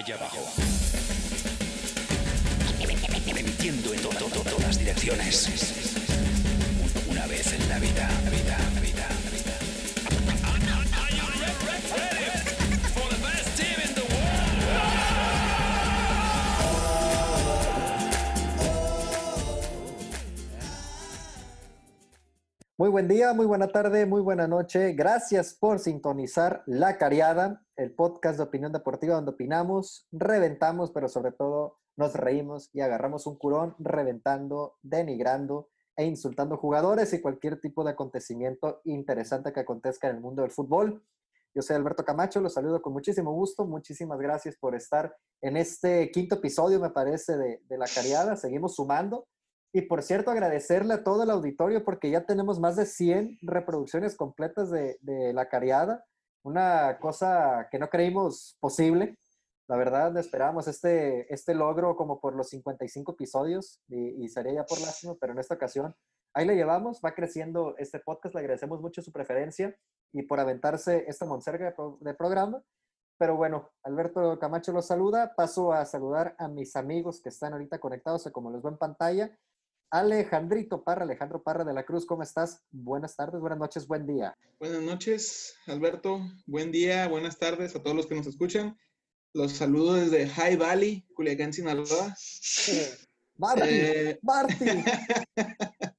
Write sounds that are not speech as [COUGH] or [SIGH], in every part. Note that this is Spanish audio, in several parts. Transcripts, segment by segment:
allá abajo. Emitiendo en todas direcciones. Una vez en la vida. Muy buen día, muy buena tarde, muy buena noche. Gracias por sintonizar La Cariada, el podcast de opinión deportiva donde opinamos, reventamos, pero sobre todo nos reímos y agarramos un curón reventando, denigrando e insultando jugadores y cualquier tipo de acontecimiento interesante que acontezca en el mundo del fútbol. Yo soy Alberto Camacho, los saludo con muchísimo gusto. Muchísimas gracias por estar en este quinto episodio, me parece, de, de La Cariada. Seguimos sumando. Y por cierto, agradecerle a todo el auditorio porque ya tenemos más de 100 reproducciones completas de, de La Cariada. Una cosa que no creímos posible. La verdad, esperábamos este, este logro como por los 55 episodios y, y sería ya por lástima, pero en esta ocasión ahí le llevamos, va creciendo este podcast. Le agradecemos mucho su preferencia y por aventarse esta monserga de, de programa. Pero bueno, Alberto Camacho los saluda. Paso a saludar a mis amigos que están ahorita conectados, como los veo en pantalla. Alejandrito Parra, Alejandro Parra de la Cruz, ¿cómo estás? Buenas tardes, buenas noches, buen día. Buenas noches, Alberto. Buen día, buenas tardes a todos los que nos escuchan. Los saludo desde High Valley, Culiacán, Sinaloa. [LAUGHS] Marty, Eh, Marty. [LAUGHS]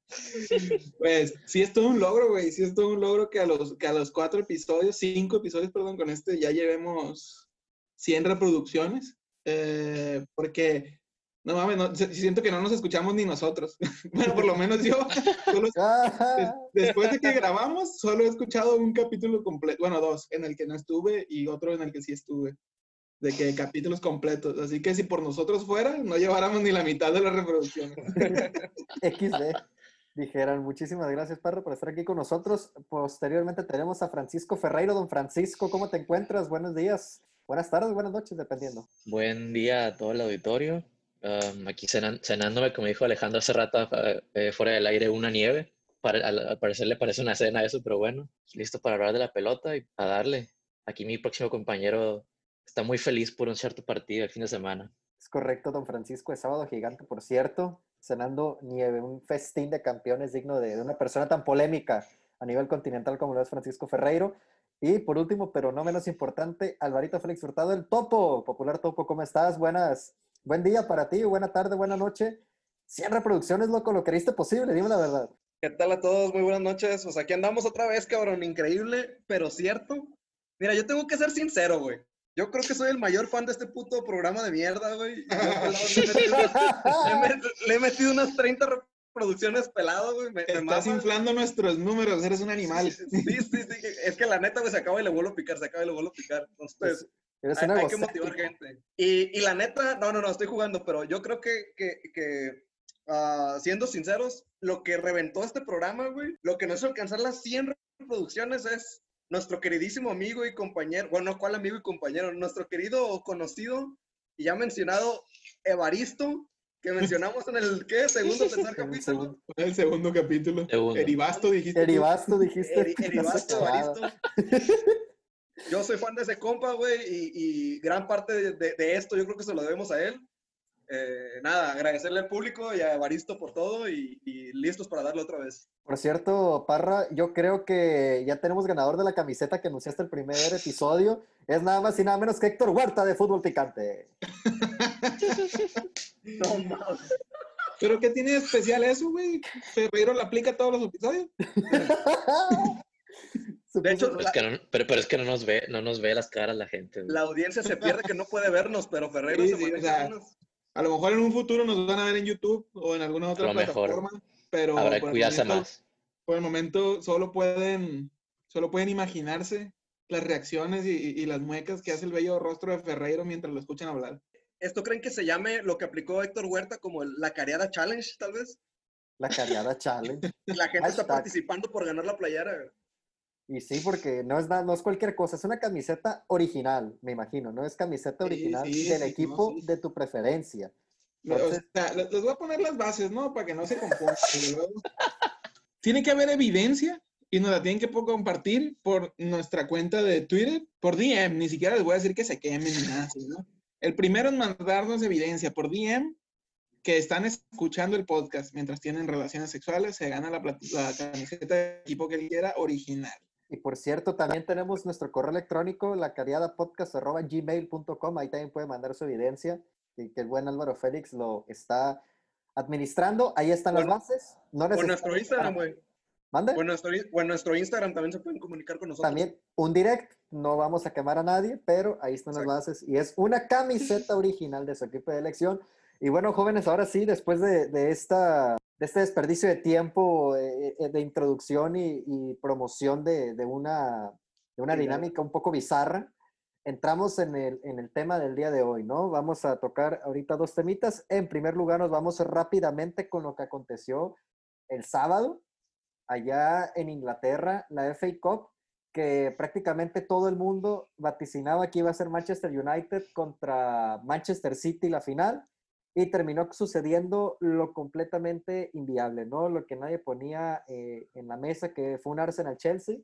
Pues sí es todo un logro, güey. Sí es todo un logro que a los, que a los cuatro episodios, cinco episodios, perdón, con este ya llevemos 100 reproducciones. Eh, porque, no mames, no, siento que no nos escuchamos ni nosotros. [LAUGHS] bueno, por lo menos yo, solo- des- después de que grabamos, solo he escuchado un capítulo completo, bueno, dos, en el que no estuve y otro en el que sí estuve. De que capítulos completos. Así que si por nosotros fuera, no lleváramos ni la mitad de las reproducciones. [LAUGHS] XD. Dijeran, muchísimas gracias, Parra, por estar aquí con nosotros. Posteriormente tenemos a Francisco Ferreiro. Don Francisco, ¿cómo te encuentras? Buenos días, buenas tardes, buenas noches, dependiendo. Buen día a todo el auditorio. Um, aquí cenan- cenándome, como dijo Alejandro hace rato, eh, fuera del aire, una nieve. Para- al, al parecer le parece una cena eso, pero bueno, listo para hablar de la pelota y a darle. Aquí mi próximo compañero está muy feliz por un cierto partido el fin de semana. Es correcto, don Francisco, es sábado gigante, por cierto, cenando nieve, un festín de campeones digno de, de una persona tan polémica a nivel continental como lo es Francisco Ferreiro. Y por último, pero no menos importante, Alvarito Félix Hurtado, el Topo, popular Topo, ¿cómo estás? Buenas, buen día para ti, buena tarde, buena noche. 100 reproducciones, loco, lo creíste posible, dime la verdad. ¿Qué tal a todos? Muy buenas noches. Pues aquí andamos otra vez, cabrón. Increíble, pero cierto. Mira, yo tengo que ser sincero, güey. Yo creo que soy el mayor fan de este puto programa de mierda, güey. [LAUGHS] Le, he metido, unas 30 reproducciones pelado, güey. Me, Estás mama. inflando nuestros números, eres un animal. Sí, sí, sí, sí. Es que la neta, güey, se acaba y le vuelvo a picar, se acaba y le vuelvo a picar. Entonces, Eres hay, hay que motivar gente. Y, y la neta, no, no, no, estoy jugando, pero yo creo que, que, que ah, siendo sinceros, lo que reventó este programa, güey, lo que nos hizo alcanzar las 100 reproducciones es nuestro queridísimo amigo y compañero, bueno, ¿cuál amigo y compañero? Nuestro querido conocido y ya mencionado Evaristo, que [LAUGHS] mencionamos en el, ¿qué? Segundo, tercer [LAUGHS] En el capítulo. segundo. Fue el segundo capítulo. Segundo. Eribasto, dijiste. Eribasto, dijiste. Eri- Heribasto, Clavada. [LAUGHS] Evaristo. Yo soy fan de ese compa, güey, y, y gran parte de, de- de esto yo creo que se lo debemos a él. Eh, nada, agradecerle al público y a Evaristo por todo y, y listos para darle otra vez. Por cierto, Parra, yo creo que ya tenemos ganador de la camiseta que anunciaste el primer episodio. Es nada más y nada menos que Héctor Huerta de Fútbol Picante. [LAUGHS] No mames. ¿Pero qué tiene de especial eso, güey? Ferreiro lo aplica a todos los episodios. [LAUGHS] De hecho, Pero es que no, pero, pero es que no nos ve, no nos ve las caras la gente. güey. La audiencia se pierde que no puede vernos, pero Ferreiro Sí, se sí, o sea, A lo mejor en un futuro nos van a ver en YouTube o en alguna otra mejor. plataforma. Pero Habrá que cuidarse momento- más. por el momento solo pueden, solo pueden imaginarse las reacciones y, y- las muecas que hace el bello rostro de Ferreiro mientras lo escuchan hablar. ¿Esto creen que se llame lo que aplicó Héctor Huerta como el- la Cariada Challenge, tal vez? La Cariada Challenge. Y la gente está participando por ganar la playera. Y sí, porque no es, nada, no es cualquier cosa, es una camiseta original, me imagino, no es camiseta original sí, del sí, equipo no, de tu preferencia. O Entonces- sea, les voy a poner las bases, ¿no? Para que no se confundan. [LAUGHS] Tiene que haber evidencia y nos la tienen que compartir por nuestra cuenta de Twitter, por DM. Ni siquiera les voy a decir que se quemen ni nada ¿no? El primero en mandarnos evidencia por DM que están escuchando el podcast mientras tienen relaciones sexuales, se gana la, la camiseta de equipo que él quiera original. Y por cierto, también tenemos nuestro correo electrónico, lacariadapodcast.gmail.com. Ahí también puede mandar su evidencia. Y que el buen Álvaro Félix lo está administrando. Ahí están Bueno, las bases. No en nuestro Instagram, güey. ¿Mande? O en nuestro, o en nuestro Instagram también se pueden comunicar con nosotros. También un direct, no vamos a quemar a nadie, pero ahí están las Exacto. bases y es una camiseta original de su equipo de elección. Y bueno, jóvenes, ahora sí, después de, de esta, de este desperdicio de tiempo eh, eh, de introducción y, y promoción de, de una, de una Sí, dinámica un poco bizarra, entramos en el, en el tema del día de hoy, ¿no? Vamos a tocar ahorita dos temitas. En primer lugar, nos vamos rápidamente con lo que aconteció el sábado allá en Inglaterra, la FA Cup, que prácticamente todo el mundo vaticinaba que iba a ser Manchester United contra Manchester City la final y terminó sucediendo lo completamente inviable, ¿no? Lo que nadie ponía eh, en la mesa, que fue un Arsenal-Chelsea.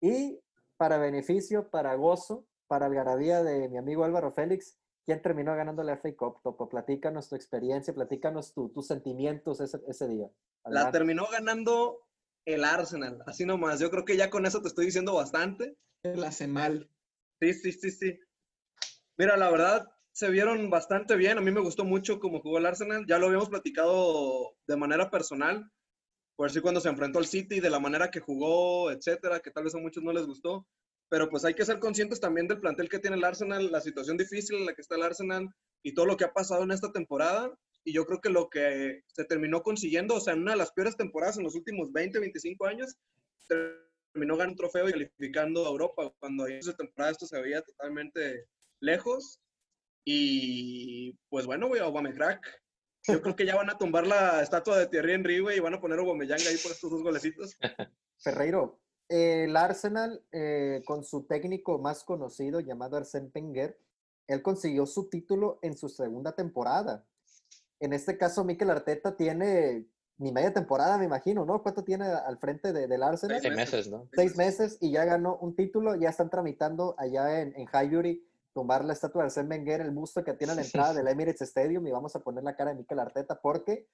Y para beneficio, para gozo, para algarabía de mi amigo Álvaro Félix, ¿quién terminó ganando la FA Cup? Topo, platícanos tu experiencia, platícanos tu- tus sentimientos ese, ese día. La terminó ganando el Arsenal, así nomás. Yo creo que ya con eso te estoy diciendo bastante. Él hace mal. Sí, sí, sí, sí. Mira, la verdad, se vieron bastante bien. A mí me gustó mucho cómo jugó el Arsenal. Ya lo habíamos platicado de manera personal. Por decir cuando se enfrentó al City, de la manera que jugó, etcétera, que tal vez a muchos no les gustó. Pero pues hay que ser conscientes también del plantel que tiene el Arsenal, la situación difícil en la que está el Arsenal y todo lo que ha pasado en esta temporada. Y yo creo que lo que se terminó consiguiendo, o sea, en una de las peores temporadas en los últimos 20, 25 años, terminó ganando un trofeo y calificando a Europa, cuando en esa temporada esto se veía totalmente lejos. Y pues bueno, güey, Aubameyang. Yo creo [LAUGHS] que ya van a tumbar la estatua de Thierry Henry, güey, y van a poner a Aubameyang ahí por estos dos golecitos. [LAUGHS] Ferreiro, el Arsenal, eh, con su técnico más conocido llamado Arsène Wenger, él consiguió su título en su segunda temporada. En este caso, Mikel Arteta tiene ni media temporada, me imagino, ¿no? ¿Cuánto tiene al frente de- del Arsenal? Seis Seis meses, ¿no? Seis meses y ya ganó un título. Ya están tramitando allá en, en Highbury tumbar la estatua de Arsène Wenger, el busto que tiene a la entrada del Emirates Stadium y vamos a poner la cara de Mikel Arteta porque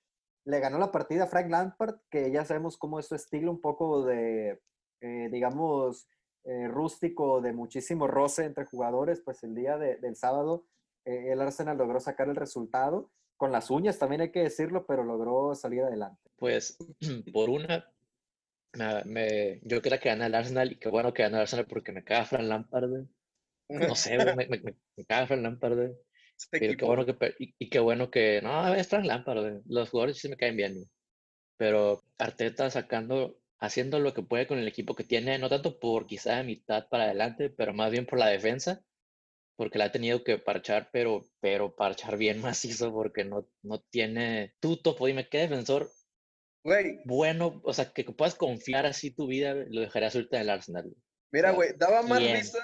le ganó la partida a Frank Lampard, que ya sabemos cómo es su estilo, un poco de, eh, digamos, eh, rústico, de muchísimo roce entre jugadores, pues el día de- del sábado eh, el Arsenal logró sacar el resultado, con las uñas también hay que decirlo, pero logró salir adelante. Pues [CLEARS THROAT] por una, me, me- yo quería que gane el Arsenal y qué bueno que gane el Arsenal porque me caga Fran Lampard. No sé, güey, [LAUGHS] me, me, me- caga Fran Lampard. güey. Este Y qué bueno que, y, y qué bueno que, no, es Frank Lampard, güey. los jugadores sí me caen bien, güey. pero Arteta sacando, haciendo lo que puede con el equipo que tiene, no tanto por quizá de mitad para adelante, pero más bien por la defensa, porque la ha tenido que parchar, pero, pero parchar bien [LAUGHS] macizo, porque no, no tiene, tú, Topo, dime, ¿qué defensor Güey, bueno, o sea, que puedas confiar así tu vida, lo dejarías ahorita en el Arsenal? mira, güey, daba más risa,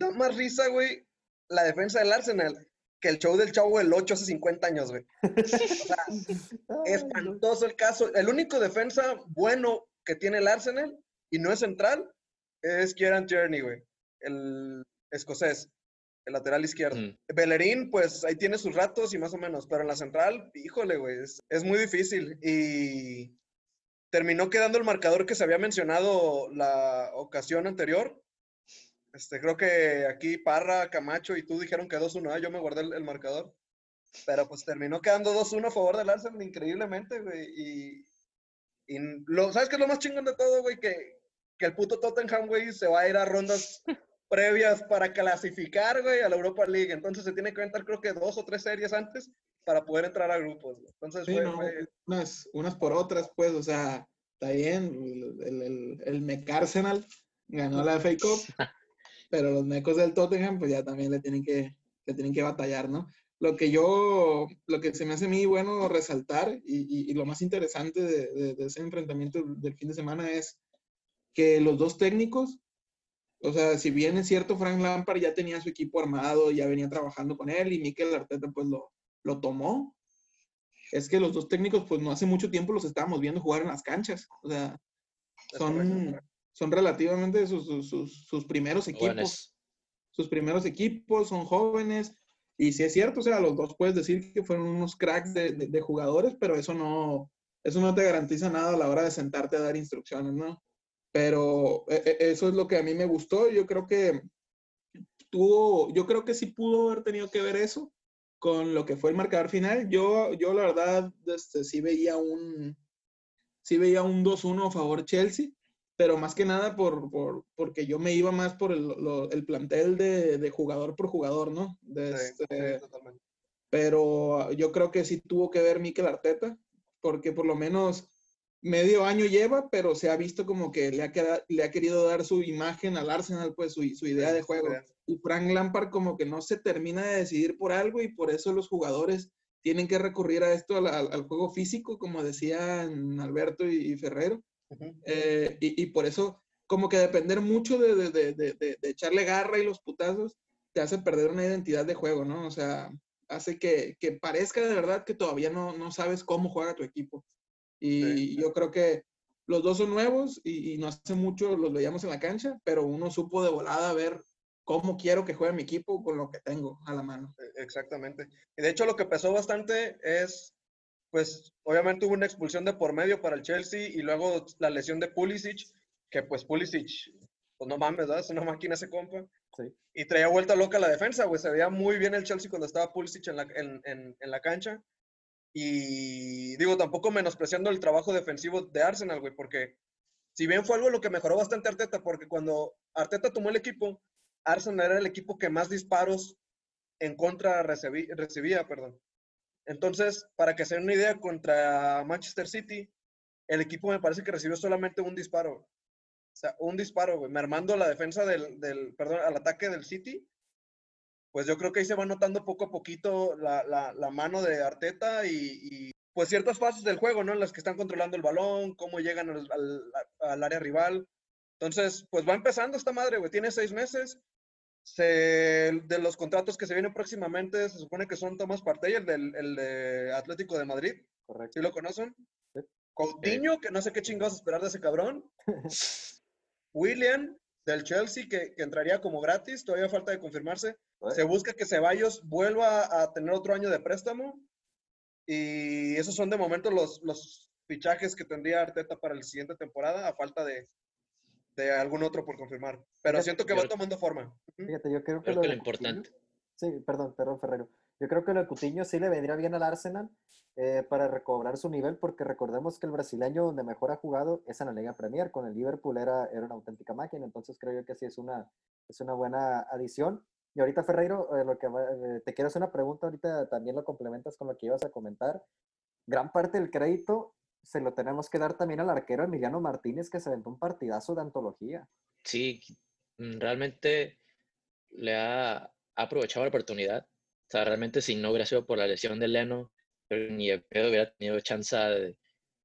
daba más risa, güey, la defensa del Arsenal que el show del Chavo del 8 hace 50 años, güey. [LAUGHS] O sea, espantoso el caso. El único defensa bueno que tiene el Arsenal y no es central es Kieran Tierney, güey, el escocés, el lateral izquierdo. Mm. Bellerín, pues ahí tiene sus ratos y más o menos, pero en la central, híjole, güey, es, es muy difícil. Y terminó quedando el marcador que se había mencionado la ocasión anterior. Este, creo que aquí Parra, Camacho y tú dijeron que 2-1, ¿ah? yo me guardé el, el marcador. Pero pues terminó quedando 2-1 a favor del Arsenal increíblemente, güey. Y, y lo, ¿sabes qué es lo más chingón de todo, güey? Que, que el puto Tottenham, güey, se va a ir a rondas [LAUGHS] previas para clasificar, güey, a la Europa League. Entonces se tiene que aventar, creo que dos o tres series antes para poder entrar a grupos. güey. Entonces Sí, fue, no, fue- unas, unas por otras, pues, o sea, está bien, el, el, el, el ganó la FA Cup, [LAUGHS] pero los mecos del Tottenham, pues ya también le tienen que, le tienen que batallar, ¿no? Lo que yo, lo que se me hace a mí bueno resaltar y, y- y lo más interesante de, de- de ese enfrentamiento del fin de semana es que los dos técnicos, o sea, si bien es cierto, Frank Lampard ya tenía su equipo armado, ya venía trabajando con él y Mikel Arteta pues lo, lo tomó, es que los dos técnicos, pues no hace mucho tiempo los estábamos viendo jugar en las canchas. O sea, son. Son relativamente sus, sus- sus- primeros equipos. Jóvenes. Sus primeros equipos, son jóvenes. Y sí es cierto, o sea, los dos puedes decir que fueron unos cracks de, de- de jugadores, pero eso no, eso no te garantiza nada a la hora de sentarte a dar instrucciones, ¿no? Pero e- e- eso es lo que a mí me gustó. Yo creo que tuvo, yo creo que sí pudo haber tenido que ver eso con lo que fue el marcador final. Yo, yo la verdad, este, sí veía un, sí veía un 2-1 a favor Chelsea, pero más que nada por, por- porque yo me iba más por el, lo- el plantel de, de jugador por jugador, ¿no? De Sí, este, sí, totalmente. pero yo creo que sí tuvo que ver Mikel Arteta, porque por lo menos medio año lleva, pero se ha visto como que le ha, queda- le ha querido dar su imagen al Arsenal, pues su, su idea Sí, de juego. idea. Y Frank Lampard como que no se termina de decidir por algo y por eso los jugadores tienen que recurrir a esto, al, al- al juego físico, como decían Alberto y, y Ferrero. Eh, y, y por eso, como que depender mucho de, de- de- de- echarle garra y los putazos, te hace perder una identidad de juego, ¿no? O sea, hace que, que parezca de verdad que todavía no, no sabes cómo juega tu equipo. Y Sí. yo creo que los dos son nuevos y, y no hace mucho los veíamos en la cancha, pero uno supo de volada ver cómo quiero que juegue mi equipo con lo que tengo a la mano. E- Exactamente. Y de hecho lo que pesó bastante es, pues, obviamente hubo una expulsión de por medio para el Chelsea y luego la lesión de Pulisic, que pues Pulisic, pues no mames, ¿verdad? Es una máquina ese compa. Sí. Y traía vuelta loca la defensa, güey. Se veía muy bien el Chelsea cuando estaba Pulisic en la, en, en- en la cancha. Y digo, tampoco menospreciando el trabajo defensivo de Arsenal, güey, porque si bien fue algo lo que mejoró bastante Arteta, porque cuando Arteta tomó el equipo, Arsenal era el equipo que más disparos en contra recibí- recibía, perdón. Entonces, para que se den una idea, contra Manchester City, el equipo me parece que recibió solamente un disparo. O sea, un disparo, güey, mermando la defensa del, perdón, al ataque del City. Pues yo creo que ahí se va notando poco a poquito la, mano de Arteta y, pues ciertas fases del juego, ¿no? En las que están controlando el balón, cómo llegan al, al- al área rival. Entonces, pues va empezando esta madre, güey. Tiene seis meses. Se, de los contratos que se vienen próximamente, se supone que son Tomás Partey, el, del, el de Atlético de Madrid. Correcto. ¿Sí lo conocen? Sí. Coutinho, que no sé qué chingados esperar de ese cabrón. [LAUGHS] William, del Chelsea, que, que entraría como gratis, todavía falta de confirmarse. Se busca que Ceballos vuelva a tener otro año de préstamo. Y esos son de momento los, los fichajes que tendría Arteta para la siguiente temporada, a falta de, de algún otro por confirmar. Pero Fíjate, siento que va tomando forma. Fíjate, yo creo que Creo lo que lo importante. Sí, perdón, perdón, Ferrero. Yo creo que lo de Coutinho sí le vendría bien al Arsenal eh, para recobrar su nivel, porque recordemos que el brasileño donde mejor ha jugado es en la Liga Premier. Con el Liverpool era, era una auténtica máquina, entonces creo yo que sí es una, es una buena adición. Y ahorita, Ferreiro, eh, lo que eh, te quiero hacer una pregunta, ahorita también lo complementas con lo que ibas a comentar. Gran parte del crédito se lo tenemos que dar también al arquero Emiliano Martínez, que se aventó un partidazo de antología. Sí, mm, realmente le ha, ha aprovechado la oportunidad. O sea, realmente si no hubiera sido por la lesión de Leno, ni de pedo hubiera tenido chance de,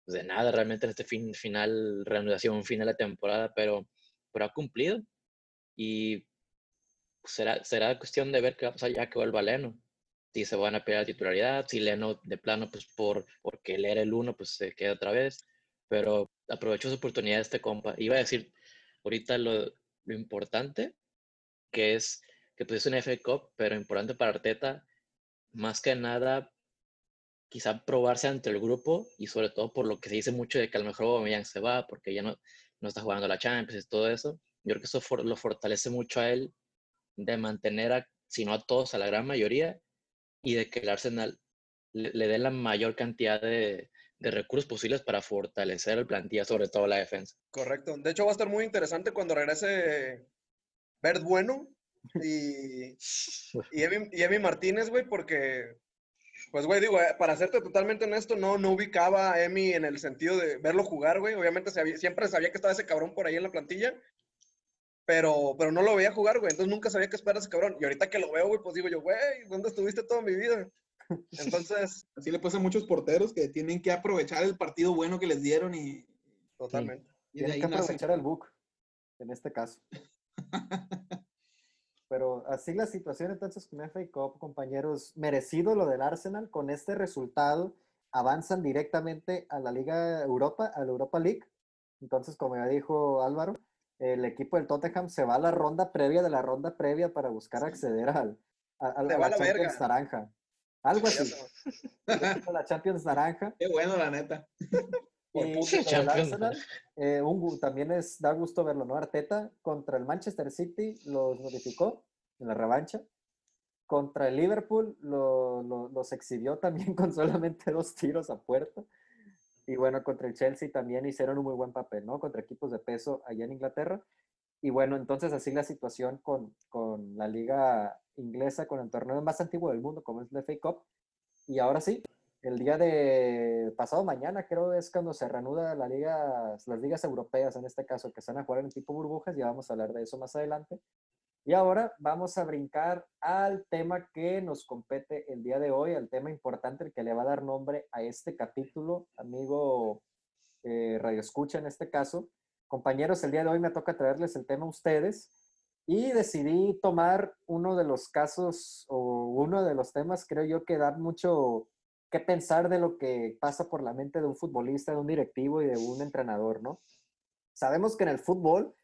pues, de nada realmente en este fin, final, reanudación, final de temporada, pero, pero ha cumplido. Y será, será cuestión de ver qué va a pasar ya que vuelva Leno. Si se van a pelear la titularidad, si Leno de plano, pues por, porque él era el uno, pues se queda otra vez. Pero aprovechó su oportunidad este compa. Iba a decir ahorita lo, lo importante, que es que pues es un FA Cup, pero importante para Arteta, más que nada, quizá probarse ante el grupo y sobre todo por lo que se dice mucho de que a lo mejor Aubameyang se va porque ya no, no está jugando la Champions y todo eso. Yo creo que eso for- lo fortalece mucho a él de mantener, a, si no a todos, a la gran mayoría y de que el Arsenal le, le dé la mayor cantidad de, de recursos posibles para fortalecer el plantilla, sobre todo la defensa. Correcto. De hecho, va a estar muy interesante cuando regrese Bert Bueno y, [LAUGHS] y, Evi, y Evi Martínez, güey, porque, pues, güey, digo, eh, para serte totalmente honesto, no, no ubicaba a Emi en el sentido de verlo jugar, güey. Obviamente sabía- siempre sabía que estaba ese cabrón por ahí en la plantilla, pero, pero no lo veía jugar, güey. Entonces nunca sabía qué esperar a ese cabrón. Y ahorita que lo veo, güey, pues digo yo, güey, ¿dónde estuviste toda mi vida? [LAUGHS] Entonces, Así le pasa a muchos porteros que tienen que aprovechar el partido bueno que les dieron y, totalmente. y de Tienes ahí que aprovechar el book, en este caso. [LAUGHS] Pero así la situación entonces con FA Cup, compañeros, merecido lo del Arsenal, con este resultado avanzan directamente a la Liga Europa, a la Europa League. Entonces, como ya dijo Álvaro, el equipo del Tottenham se va a la ronda previa de la ronda previa para buscar acceder al, a, la Champions verga. naranja. Algo así. [LAUGHS] la Champions naranja. Qué bueno, la neta. [LAUGHS] Por Y Champions. Arsenal, eh, un también es, da gusto verlo, ¿no? Arteta contra el Manchester City los notificó en la revancha. Contra el Liverpool lo- lo- los exhibió también [LAUGHS] con solamente dos tiros a puerta. Y bueno, contra el Chelsea también hicieron un muy buen papel, ¿no? Contra equipos de peso allá en Inglaterra. Y bueno, entonces así la situación con, con la liga inglesa, con el torneo más antiguo del mundo, como es la FA Cup. Y ahora sí, el día de pasado mañana creo es cuando se reanuda la liga, las ligas europeas en este caso, que están a jugar en tipo burbujas, ya vamos a hablar de eso más adelante. Y ahora vamos a brincar al tema que nos compete el día de hoy, al tema importante, el que le va a dar nombre a este capítulo, amigo eh, Radio Escucha en este caso. Compañeros, el día de hoy me toca traerles el tema a ustedes y decidí tomar uno de los casos o uno de los temas, creo yo, que da mucho que pensar de lo que pasa por la mente de un futbolista, de un directivo y de un entrenador, ¿no? Sabemos que en el fútbol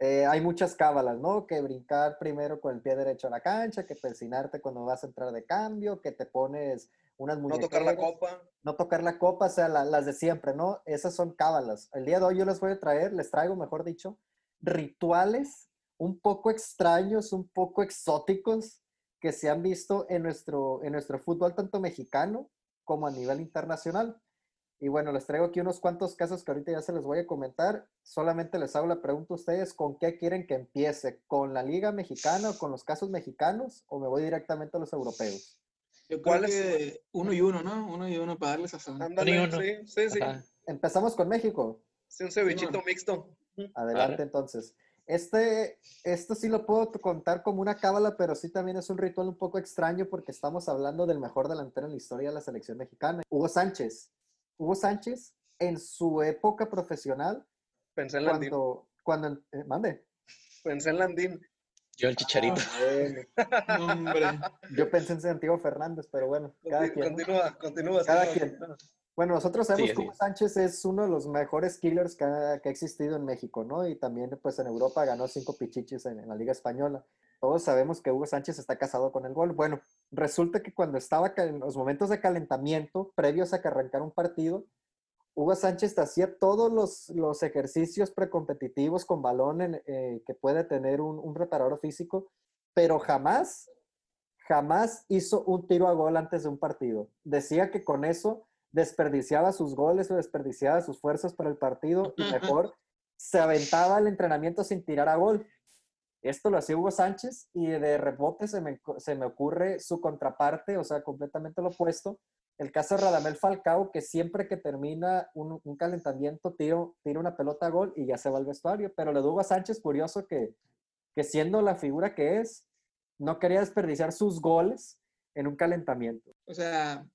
eh, hay muchas cábalas, ¿no? Que brincar primero con el pie derecho a la cancha, que persinarte cuando vas a entrar de cambio, que te pones unas No tocar la copa. no tocar la copa, o sea, la- las de siempre, ¿no? Esas son cábalas. El día de hoy yo les voy a traer, les traigo, mejor dicho, rituales un poco extraños, un poco exóticos que se han visto en nuestro, en nuestro fútbol, tanto mexicano como a nivel internacional. Y bueno, les traigo aquí unos cuantos casos que ahorita ya se les voy a comentar. Solamente les hago la pregunta a ustedes, ¿con qué quieren que empiece? ¿Con la liga mexicana o con los casos mexicanos? ¿O me voy directamente a los europeos? Yo creo ¿Cuál es? uno y uno, ¿no? Uno y uno para darles. Ándale, uno. sí, sí. Empezamos con México. Sí, un cevichito mixto. Adelante, entonces. Este, esto sí lo puedo contar como una cábala, pero sí también es un ritual un poco extraño porque estamos hablando del mejor delantero en la historia de la selección mexicana, Hugo Sánchez. Hugo Sánchez, en su época profesional, Pensé en Landín. cuando, cuando, eh, mande, Pensé en Landín. Yo el chicharito. No, hombre. yo pensé en Santiago Fernández, pero bueno, cada Conti- quien. ¿no? Continúa, continúa. Cada sí, quien. no. Bueno, nosotros sabemos que Hugo. Sánchez es uno de los mejores killers que ha, que ha existido en México, ¿no? Y también, pues, en Europa ganó cinco pichichis en, en la Liga Española. Todos sabemos que Hugo Sánchez está casado con el gol. Bueno, resulta que cuando estaba en los momentos de calentamiento, previos a que arrancara un partido, Hugo Sánchez hacía todos los, los ejercicios precompetitivos con balón en- eh, que puede tener un, un preparador físico, pero jamás, jamás hizo un tiro a gol antes de un partido. Decía que con eso desperdiciaba sus goles o desperdiciaba sus fuerzas para el partido y mejor se aventaba el entrenamiento sin tirar a gol. Esto lo hacía Hugo Sánchez y de rebote se me, se me ocurre su contraparte, o sea, completamente lo opuesto. El caso de Radamel Falcao, que siempre que termina un, un calentamiento tiro, tira una pelota a gol y ya se va al vestuario. Pero lo de Hugo Sánchez, curioso que, que siendo la figura que es, no quería desperdiciar sus goles en un calentamiento. O sea,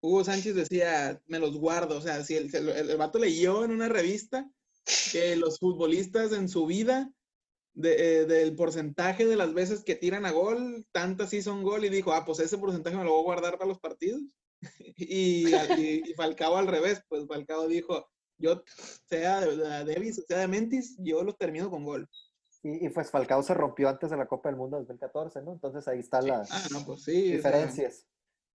Hugo Sánchez decía, me los guardo. O sea, si el, el, el vato leyó en una revista que los futbolistas en su vida, de, eh, del porcentaje de las veces que tiran a gol, tantas sí son gol, y dijo, ah, pues ese porcentaje me lo voy a guardar para los partidos. [LAUGHS] y, y, y Falcao al revés, pues Falcao dijo, yo, sea de, de Davis, sea de Mentis, yo los termino con gol. Y, y, pues Falcao se rompió antes de la Copa del Mundo 2014, ¿no? Entonces ahí están las Ah, no, pues sí. diferencias. O sea,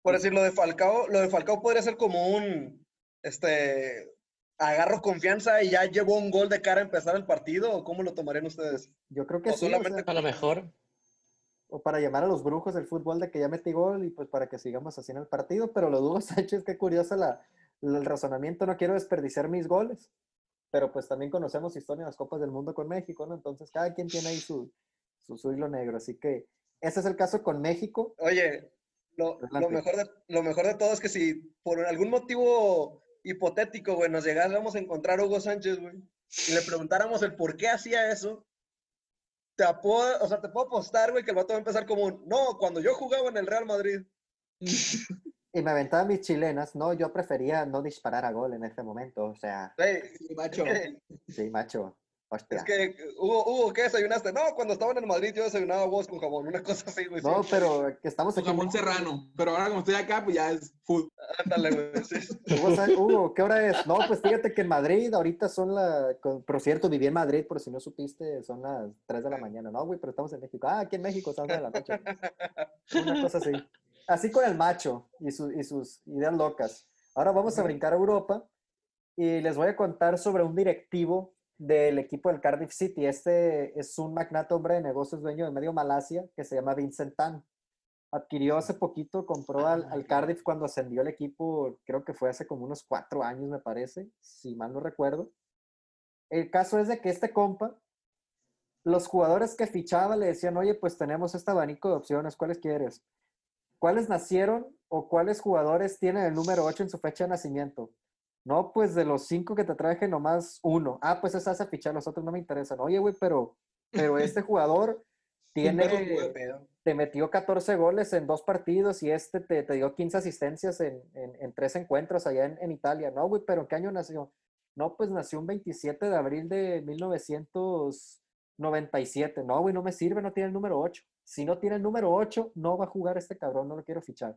Por decir, lo de Falcao, lo de Falcao podría ser como un, este, agarro confianza y ya llevó un gol de cara a empezar el partido, ¿o cómo lo tomarían ustedes? Yo creo que O sí. solamente o, sea, A lo mejor. o para llamar a los brujos del fútbol de que ya metí gol y pues para que sigamos así en el partido. Pero lo dudo, [LAUGHS] Sánchez, qué curioso la, el razonamiento. No quiero desperdiciar mis goles. Pero pues también conocemos historia en las Copas del Mundo con México, ¿no? Entonces cada quien tiene ahí su, su, su hilo negro. Así que ese es el caso con México. Oye, lo, mejor de, lo mejor de todo es que si por algún motivo hipotético, güey, nos llegáramos a encontrar a Hugo Sánchez, güey, y le preguntáramos el por qué hacía eso, te puedo, o sea, te puedo apostar, güey, que el vato va a empezar como, un, no, cuando yo jugaba en el Real Madrid. [LAUGHS] Y me aventaba mis chilenas. No, yo prefería no disparar a gol en ese momento. O sea, sí, macho. [LAUGHS] sí, macho. Hostia. es que, Hugo, Hugo, ¿qué desayunaste? No, cuando estaba en el Madrid yo desayunaba huevos con jabón, una cosa así, güey. No, sí. pero que estamos Con aquí. en jamón serrano. Pero ahora como estoy acá, pues ya es food. Ándale, güey. sí. [LAUGHS] Hugo, ¿qué hora es? No, pues fíjate que en Madrid ahorita son la... con- Por cierto, viví en Madrid, por si no supiste, son las 3 de la mañana. No, güey, pero estamos en México. Ah, aquí en México son de la noche. [LAUGHS] Una cosa así. Así con el macho y, su- y sus ideas locas. Ahora vamos a brincar a Europa y les voy a contar sobre un directivo del equipo del Cardiff City. Este es un magnate hombre de negocios, dueño de medio Malasia, que se llama Vincent Tan. Adquirió hace poquito, compró al, al Cardiff cuando ascendió el equipo, creo que fue hace como unos cuatro años, me parece, si mal no recuerdo. El caso es de que este compa, los jugadores que fichaba le decían, oye, pues tenemos este abanico de opciones, ¿cuáles quieres? ¿Cuáles nacieron o cuáles jugadores tienen el número 8 en su fecha de nacimiento? No, pues de los cinco que te traje, nomás uno. Ah, pues esa hace fichar, los otros no me interesan. Oye, güey, pero, pero este jugador tiene, te metió 14 goles en dos partidos y este te, te dio 15 asistencias en, en- en tres encuentros allá en, en Italia. No, güey, pero ¿en qué año nació? No, pues nació un 27 de abril de 1997. No, güey, no me sirve, no tiene el número 8. Si no tiene el número 8, no va a jugar este cabrón, no lo quiero fichar.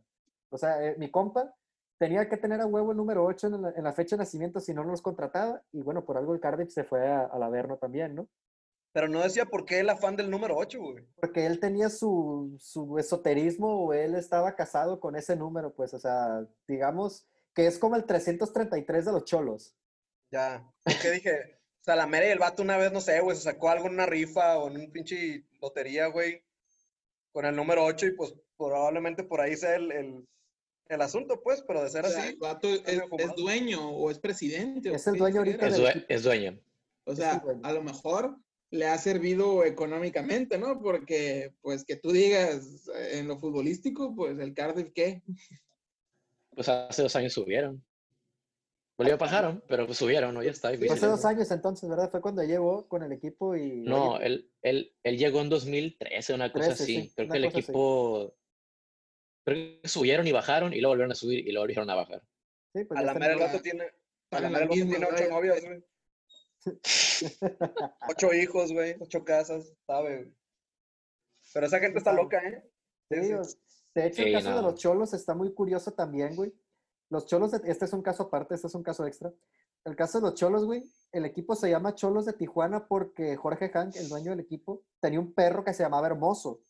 O sea, eh, mi compa tenía que tener a huevo el número 8 en la, en la fecha de nacimiento si no los contrataba. Y bueno, por algo el Cardiff se fue a- al Averno también, ¿no? Pero no decía por qué el afán del número 8, güey. porque él tenía su, su esoterismo o él estaba casado con ese número, pues, o sea, digamos que es como el 333 de los cholos. Ya. Porque dije, o sea, la mera y el vato una vez, no sé, güey, se sacó algo en una rifa o en un pinche lotería, güey, con el número 8 y pues probablemente por ahí sea el, el, el asunto, pues, pero de ser O sea, así. el vato es, es dueño o es presidente. o Es el qué dueño ahorita. Es, due- equipo. es dueño. O sea, el dueño. a lo mejor le ha servido económicamente, ¿no? Porque, pues, que tú digas eh, en lo futbolístico, pues, el Cardiff, ¿qué? [LAUGHS] Pues hace dos años subieron. Bolívar bajaron, pero pues subieron, ¿no? Ya está. Fue difícil hace dos años entonces, ¿verdad? Fue cuando llegó con el equipo y... No, él, él, él llegó en 2013, una cosa 13, así. sí, Creo una que el cosa así. Creo que subieron y bajaron y luego volvieron a subir y luego volvieron a bajar. sí, pues A la mera el vato tiene, a la la misma, ocho novias, güey. [LAUGHS] Ocho hijos, güey, ocho casas, sabe. Pero esa gente está loca, ¿eh? Sí, sí. de hecho, el caso de los cholos está muy curioso también, güey. Los cholos, de- este es un caso aparte, este es un caso extra. El caso de los cholos, güey, el equipo se llama Cholos de Tijuana porque Jorge Hank, el dueño del equipo, tenía un perro que se llamaba Hermoso.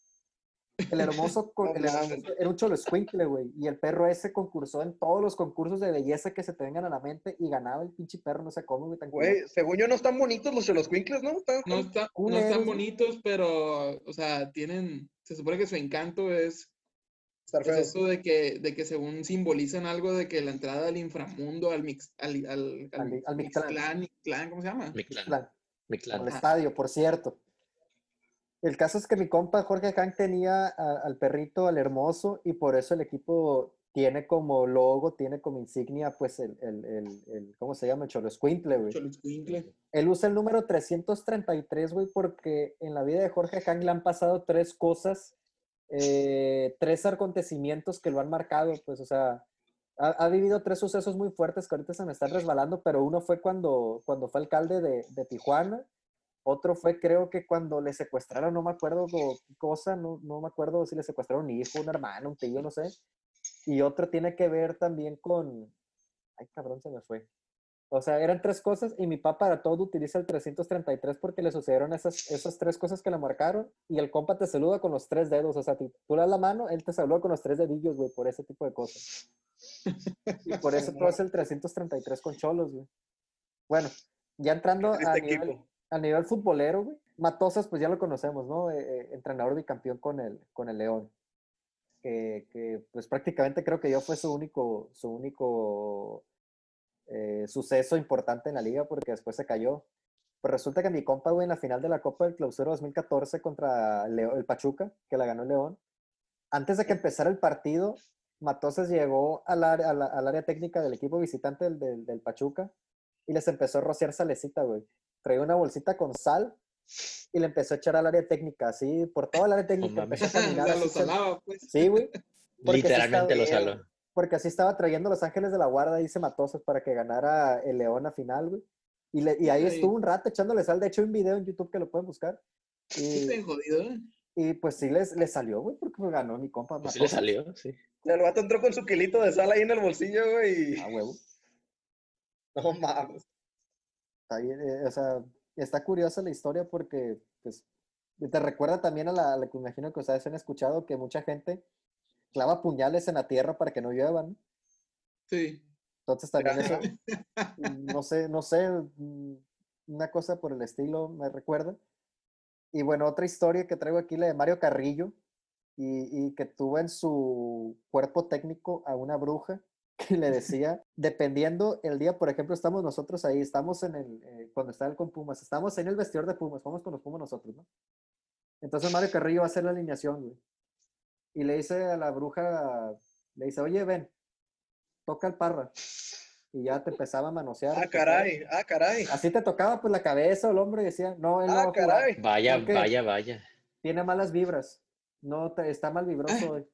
El hermoso, con- No el. Hermoso era un cholo escuincle, güey. Y el perro ese concursó en todos los concursos de belleza que se te vengan a la mente y ganaba el pinche perro, no sé cómo, güey, tan Güey, según yo no están bonitos los cheloscuincles, ¿no? Están- No, está- no culeros, están bonitos, pero, o sea, tienen, se supone que su encanto es, estar es eso de que, de que según simbolizan algo de que la entrada al inframundo, al mix, al, al, Al al Mixtlán, ¿cómo se llama? Mi clan. Plan. Mi clan. al estadio, por cierto. El caso es que mi compa Jorge Hank tenía a- al perrito, al hermoso, y por eso el equipo tiene como logo, tiene como insignia, pues el, el, el, el- ¿cómo se llama? El Cholo Escuincle, güey. Choloscuincle. Él usa el número 333, güey, porque en la vida de Jorge Hank le han pasado tres cosas, eh, tres acontecimientos que lo han marcado, pues, o sea, ha, ha vivido tres sucesos muy fuertes que ahorita se me están resbalando, pero uno fue cuando, cuando fue alcalde de, de Tijuana, otro fue creo que cuando le secuestraron, no me acuerdo cosa, no, no me acuerdo si le secuestraron un hijo, un hermano, un tío, no sé, y otro tiene que ver también con, ay cabrón, se me fue. O sea, eran tres cosas y mi papá para todo utiliza el 333 porque le sucedieron esas, esas tres cosas que le marcaron y el compa te saluda con los tres dedos. O sea, tú tú le das la mano, él te saluda con los tres dedillos, güey, por ese tipo de cosas. Y por [LAUGHS] eso todo es el 333 con cholos, güey. Bueno, ya entrando a nivel. A nivel futbolero, güey. Matosas, pues ya lo conocemos, ¿no? Eh, eh, entrenador bicampeón con el, con el León. Que, que, pues prácticamente creo que yo fue su único, su único eh, suceso importante en la liga porque después se cayó. Pues resulta que mi compa, güey, en la final de la Copa del Clausura 2014 contra Leo- el Pachuca, que la ganó el León, antes de que empezara el partido, Matosas llegó al área, al área técnica del equipo visitante del, del- del Pachuca y les empezó a rociar salecita, güey. Traía una bolsita con sal y le empezó a echar al área técnica, así, por toda el área técnica. mames. empezó a caminar [LAUGHS] así, lo salaba, pues. Sí, güey. Porque sí Literalmente lo estaba- saló. porque así estaba trayendo Los Ángeles de la Guarda, dice Matosas, para que ganara el León a final, güey. Y, le- y ahí estuvo un rato echándole sal. De hecho, hay un video en YouTube que lo pueden buscar. Sí, Y, bien jodido, ¿eh? y pues sí les, les salió, güey, porque pues ganó mi compa. Pues sí le salió, sí. El vato entró con su kilito de sal ahí en el bolsillo, güey. y- Ah, huevo. No mames. Está bien, eh, o sea, está curiosa la historia porque, pues, te recuerda también a la, a la que imagino que ustedes han escuchado que mucha gente clava puñales en la tierra para que no lluevan. Sí. Entonces también eso, mm, no sé, no sé, mm, una cosa por el estilo me recuerda. Y bueno, otra historia que traigo aquí, la de Mario Carrillo, y, y que tuvo en su cuerpo técnico a una bruja que le decía, dependiendo el día, por ejemplo, estamos nosotros ahí, estamos en el, eh, cuando está él con Pumas, estamos en el vestidor de Pumas, vamos con los Pumas nosotros, ¿no? Entonces Mario Carrillo va a hacer la alineación, güey. Y le dice a la bruja, le dice, oye, ven, toca el parra. Y ya te empezaba a manosear. Ah, caray, ah, caray. Así te tocaba pues la cabeza o el hombro y decía, no, él no va Ah, a jugar, caray. Vaya, vaya, vaya. tiene malas vibras. No, te, está mal vibroso hoy.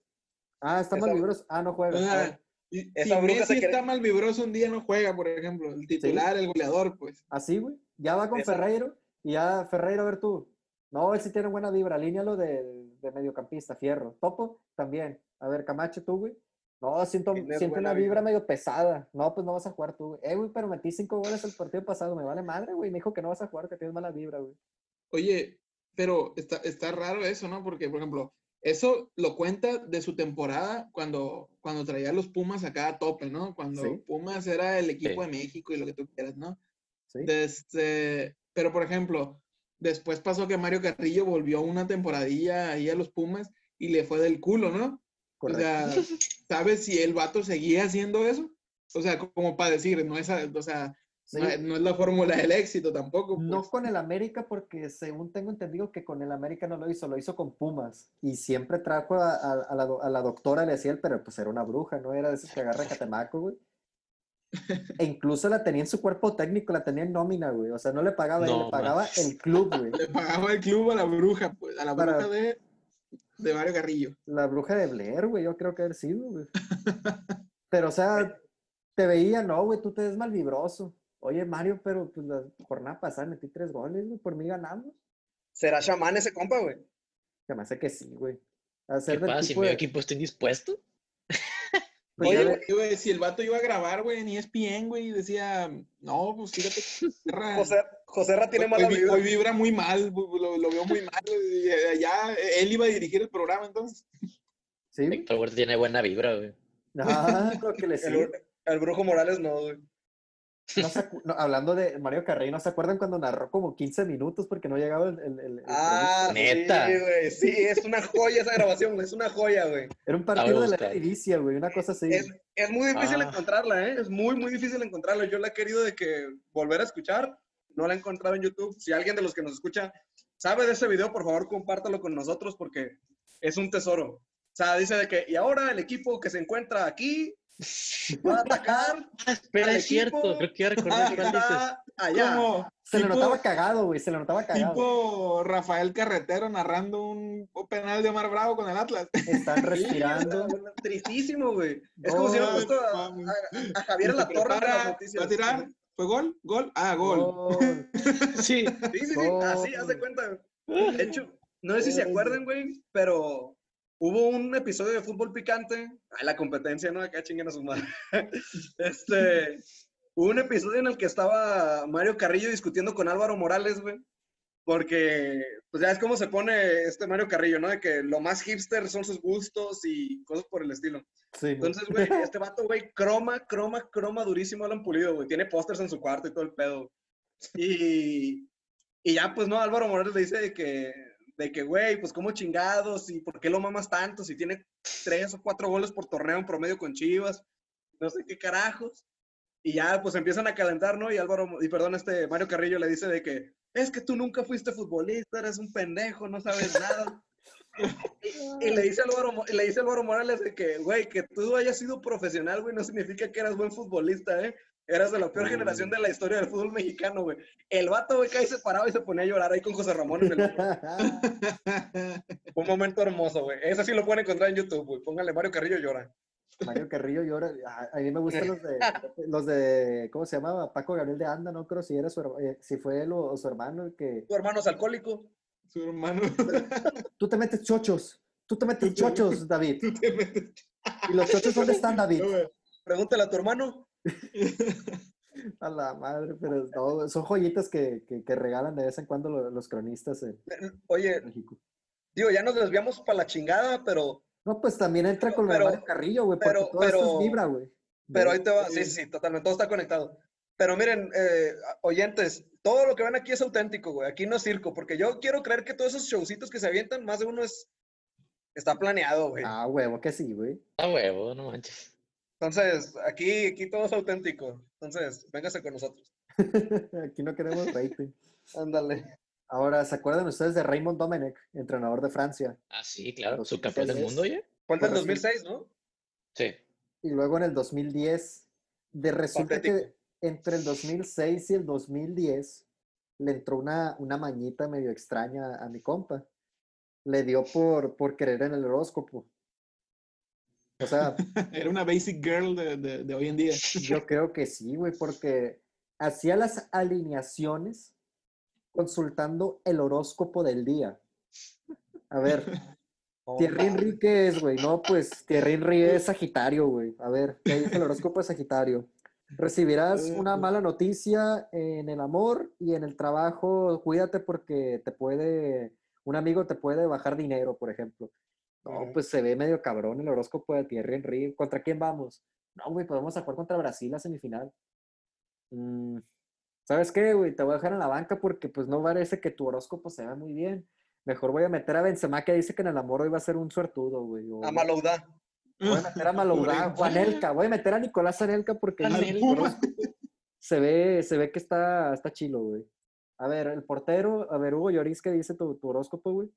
Ah, está mal vibroso. Ah, no juega. Ah, y- Esa si Messi está mal vibroso un día no juega, por ejemplo. El titular, el goleador, pues. Así, güey. Ya va con Esa- Ferreiro y ya Ferreiro, a ver tú. No, él sí tiene buena vibra. Alínealo de, de mediocampista, fierro. Topo, también. A ver, Camacho, tú, güey. No, siento, siento una vibra vibra. medio pesada. No, pues no vas a jugar tú, güey. Eh, güey, pero metí cinco goles el partido pasado. Me vale madre, güey. Me dijo que no vas a jugar, que tienes mala vibra, güey. Oye, pero está, está raro eso, ¿no? Porque, por ejemplo, eso lo cuenta de su temporada cuando, cuando traía los Pumas acá a tope, ¿no? Cuando Sí. Pumas era el equipo Sí. de México y lo que tú quieras, ¿no? Sí. Desde, pero, por ejemplo, después pasó que Mario Carrillo volvió una temporadilla ahí a los Pumas y le fue del culo, ¿no? Correcto. O sea, ¿sabes si el vato seguía haciendo eso? O sea, como para decir, no es, o sea, Sí. no, es- no es la fórmula del éxito tampoco. No pues. con el América, porque según tengo entendido que con el América no lo hizo, lo hizo con Pumas. Y siempre trajo a, a- a la, a la doctora, le decía él, pero pues era una bruja, no era de esos que agarra catemaco, güey. E incluso la tenía en su cuerpo técnico, la tenía en nómina, güey. O sea, no le pagaba él, le pagaba el club, güey. Le pagaba el club a la bruja, pues, a la Para- bruja de, de Mario Carrillo. La bruja de Blair, güey, yo creo que haber sido, güey. Pero, o sea, te veía, no, güey, tú te ves mal vibroso. Oye, Mario, pero pues la jornada pasada metí tres goles, güey, por mí ganamos. ¿Será chamán ese compa, güey? Se me hace que sí, güey. A ¿Qué pasa si mi de- equipo está indispuesto? [LAUGHS] pues, Oye, güey, güey, si el vato iba a grabar, güey, en ESPN, güey, y decía, no, pues fíjate, [LAUGHS] Serra, José, José Ra tiene mala vi- vibra. hoy vibra muy mal, lo, lo veo muy mal, eh, ya él iba a dirigir el programa, entonces. sí. Héctor Huerta tiene buena vibra, güey. Ah, lo que le El, el brujo Morales no, güey. No se no, hablando de Mario Carrillo, ¿no se acuerdan cuando narró como 15 minutos porque no llegaba el... el- el- el Ah? Neta. sí, güey. Sí, es una joya esa grabación, güey. Es una joya, güey. Era un partido de la. Eredivisie, güey, una cosa así. Es, es muy difícil Ah. encontrarla, ¿eh? Es muy, muy difícil encontrarla. Yo la he querido de que volver a escuchar. No la he encontrado en YouTube. Si alguien de los que nos escucha sabe de ese video, por favor, compártalo con nosotros porque es un tesoro. O sea, dice de que, y ahora el equipo que se encuentra aquí va a atacar. Pero [LAUGHS] Al es cierto, creo que ya recordé cuál dices. Allá. Se le tipo- notaba cagado, güey, se le notaba cagado. Tipo Rafael Carretero narrando un penal de Omar Bravo con el Atlas. Están [LAUGHS] respirando. Tristísimo, güey. Es como si hubieran Gol, puesto a, a- a Javier en la torre. ¿Va a tirar? ¿Fue gol? ¿Gol? Ah, gol. Gol. [LAUGHS] Sí, Sí, sí, sí, así, haz de cuenta. De hecho, no sé si se acuerdan, güey, pero hubo un episodio de fútbol picante. Ay, la competencia, ¿no? Acá chinguen a su madre. [LAUGHS] Este, hubo un episodio en el que estaba Mario Carrillo discutiendo con Álvaro Morales, güey. Porque, pues ya es como se pone este Mario Carrillo, ¿no? De que lo más hipster son sus gustos y cosas por el estilo. Sí. Entonces, güey, este vato, güey, croma, croma, croma durísimo Alan Pulido, güey. Tiene pósters en su cuarto y todo el pedo. Y, y ya, pues, no, Álvaro Morales le dice que, de que, güey, pues, ¿cómo chingados? ¿Y por qué lo mamas tanto? Si tiene tres o cuatro goles por torneo en promedio con Chivas. No sé qué carajos. Y ya, pues, empiezan a calentar, ¿no? Y Álvaro, y perdón, este Mario Carrillo le dice de que, es que tú nunca fuiste futbolista, eres un pendejo, no sabes nada. Y, y le dice Álvaro, y le dice Álvaro Morales de que, güey, que tú hayas sido profesional, güey, no significa que eras buen futbolista, ¿eh? Eras de la peor generación de la historia del fútbol mexicano, güey. El vato, güey, cae separado y se ponía a llorar ahí con José Ramón en el. [LAUGHS] Un momento hermoso, güey. Ese sí lo pueden encontrar en YouTube, güey. Póngale Mario Carrillo llora. Mario Carrillo llora. A, a mí me gustan los de, [LAUGHS] los de, ¿cómo se llamaba? Paco Gabriel de Anda, no creo si era su, eh, si fue él o, o su hermano el que... Tu hermano es alcohólico. Su hermano. [LAUGHS] Tú te metes chochos, tú te metes chochos, David. Tú te metes- ¿Y los chochos dónde están, David? No. Pregúntale a tu hermano. [LAUGHS] A la madre, pero no, son joyitas que, que- que regalan de vez en cuando lo- los cronistas en Oye, México. digo, ya nos desviamos para la chingada, pero, No, pues también entra con Pero- Mario Carrillo, güey, porque pero- todo esto pero- es vibra, güey. pero ahí te va. Sí, sí, sí, totalmente. Todo está conectado. Pero miren, eh, oyentes, todo lo que ven aquí es auténtico, güey. Aquí no es circo, porque yo quiero creer que todos esos showcitos que se avientan, más de uno es. Está planeado, güey. Ah, huevo, que sí, güey. A huevo, no manches. Entonces, aquí, aquí todo es auténtico. Entonces, véngase con nosotros. [LAUGHS] Aquí no queremos rating. [LAUGHS] Ándale. Ahora, ¿se acuerdan ustedes de Raymond Domenech, entrenador de Francia? Ah, sí, claro. Subcampeón del mundo, oye. Fue el del Ahora sí. 2006, ¿no? Sí. Y luego en el 2010, de resulta que entre el 2006 y el 2010 le entró una, una mañita medio extraña a mi compa. Le dio por, por querer en el horóscopo. O sea, [LAUGHS] Era una basic girl de, de- de hoy en día. [LAUGHS] yo creo que sí, güey, porque hacía las alineaciones consultando el horóscopo del día. A ver, [LAUGHS] Thierry Henry, ¿qué es, güey? No, pues Thierry Henry es Sagitario, güey. A ver, ¿qué dice el horóscopo de Sagitario? Recibirás una mala noticia en el amor y en el trabajo. Cuídate porque te puede, un amigo te puede bajar dinero, por ejemplo. No, pues se ve medio cabrón el horóscopo de Thierry Henry. ¿Contra quién vamos? No, güey, podemos jugar contra Brasil la semifinal. Mm, ¿Sabes qué, güey? Te voy a dejar en la banca porque pues no parece que tu horóscopo se ve muy bien. Mejor voy a meter a Benzema que dice que en el amor hoy va a ser un suertudo, güey. o A Maloudá. Voy a meter a [LAUGHS] Maloudá o a Anelka. Voy a meter a Nicolás Anelka porque el se ve, se ve que está, está chilo, güey. A ver, el portero, a ver, Hugo Lloris, ¿qué dice tu, tu horóscopo, güey?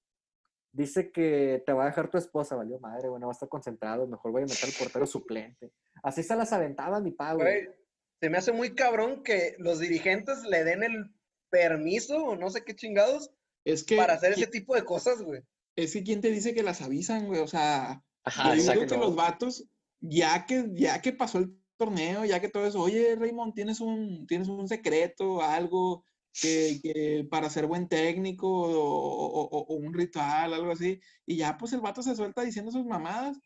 Dice que te va a dejar tu esposa, valió madre, güey, no va a estar concentrado, mejor voy a meter al portero [LAUGHS] suplente. Así se las aventaba mi pa, güey. Güey, se me hace muy cabrón que los dirigentes le den el permiso o no sé qué chingados Es que, para hacer ese tipo de cosas, güey. es que ¿quién te dice que las avisan, güey? O sea, Ajá, yo digo que los vatos, ya que, ya que pasó el torneo, ya que todo eso, oye, Raymond, tienes un, tienes un secreto, algo que, que para ser buen técnico o, o- o- o un ritual, algo así, y ya pues el vato se suelta diciendo sus mamadas,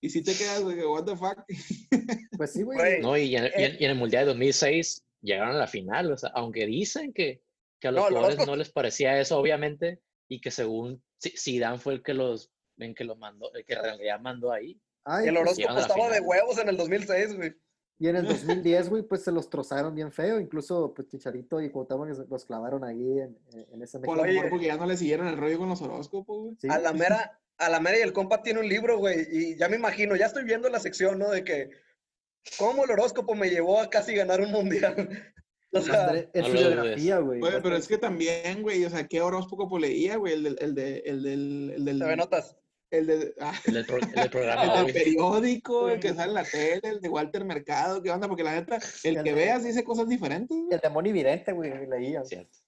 y si te quedas de que, what the fuck, [LAUGHS] Pues sí, güey. Güey, No, y en, y en- Eh. y en el Mundial de 2006 llegaron a la final, o sea, aunque dicen que, que a los No, jugadores no les parecía eso, obviamente, y que según Zidane fue el que los, el que los mandó, el que en realidad mandó ahí. Ay, el pues, horóscopo a la estaba de huevos en el 2006, güey. Y en el 2010, güey, pues se los trozaron bien feo. Incluso, pues Chicharito y Cuauhtémoc los- los clavaron ahí en, en ese por lo México. mejor porque ya no le siguieron el rollo con los horóscopos, güey. Sí, A la mera, a la mera y el compa tiene un libro, güey, y ya me imagino, ya estoy viendo la sección, ¿no? De que cómo el horóscopo me llevó a casi ganar un mundial. [LAUGHS] O sea, dudes. biografía, güey. A pero es que también, güey, o sea, ¿qué horóscopo leía, güey? El del, el de, el del, el del, Notas. El de, [LAUGHS] ah, El del, pro- el del programa [LAUGHS] el de del periódico, el que sale en la tele, el de Walter Mercado, ¿qué onda? Porque la neta, [LAUGHS] el El que de- veas dice cosas diferentes. El demonio vidente, güey, leía. Cierto.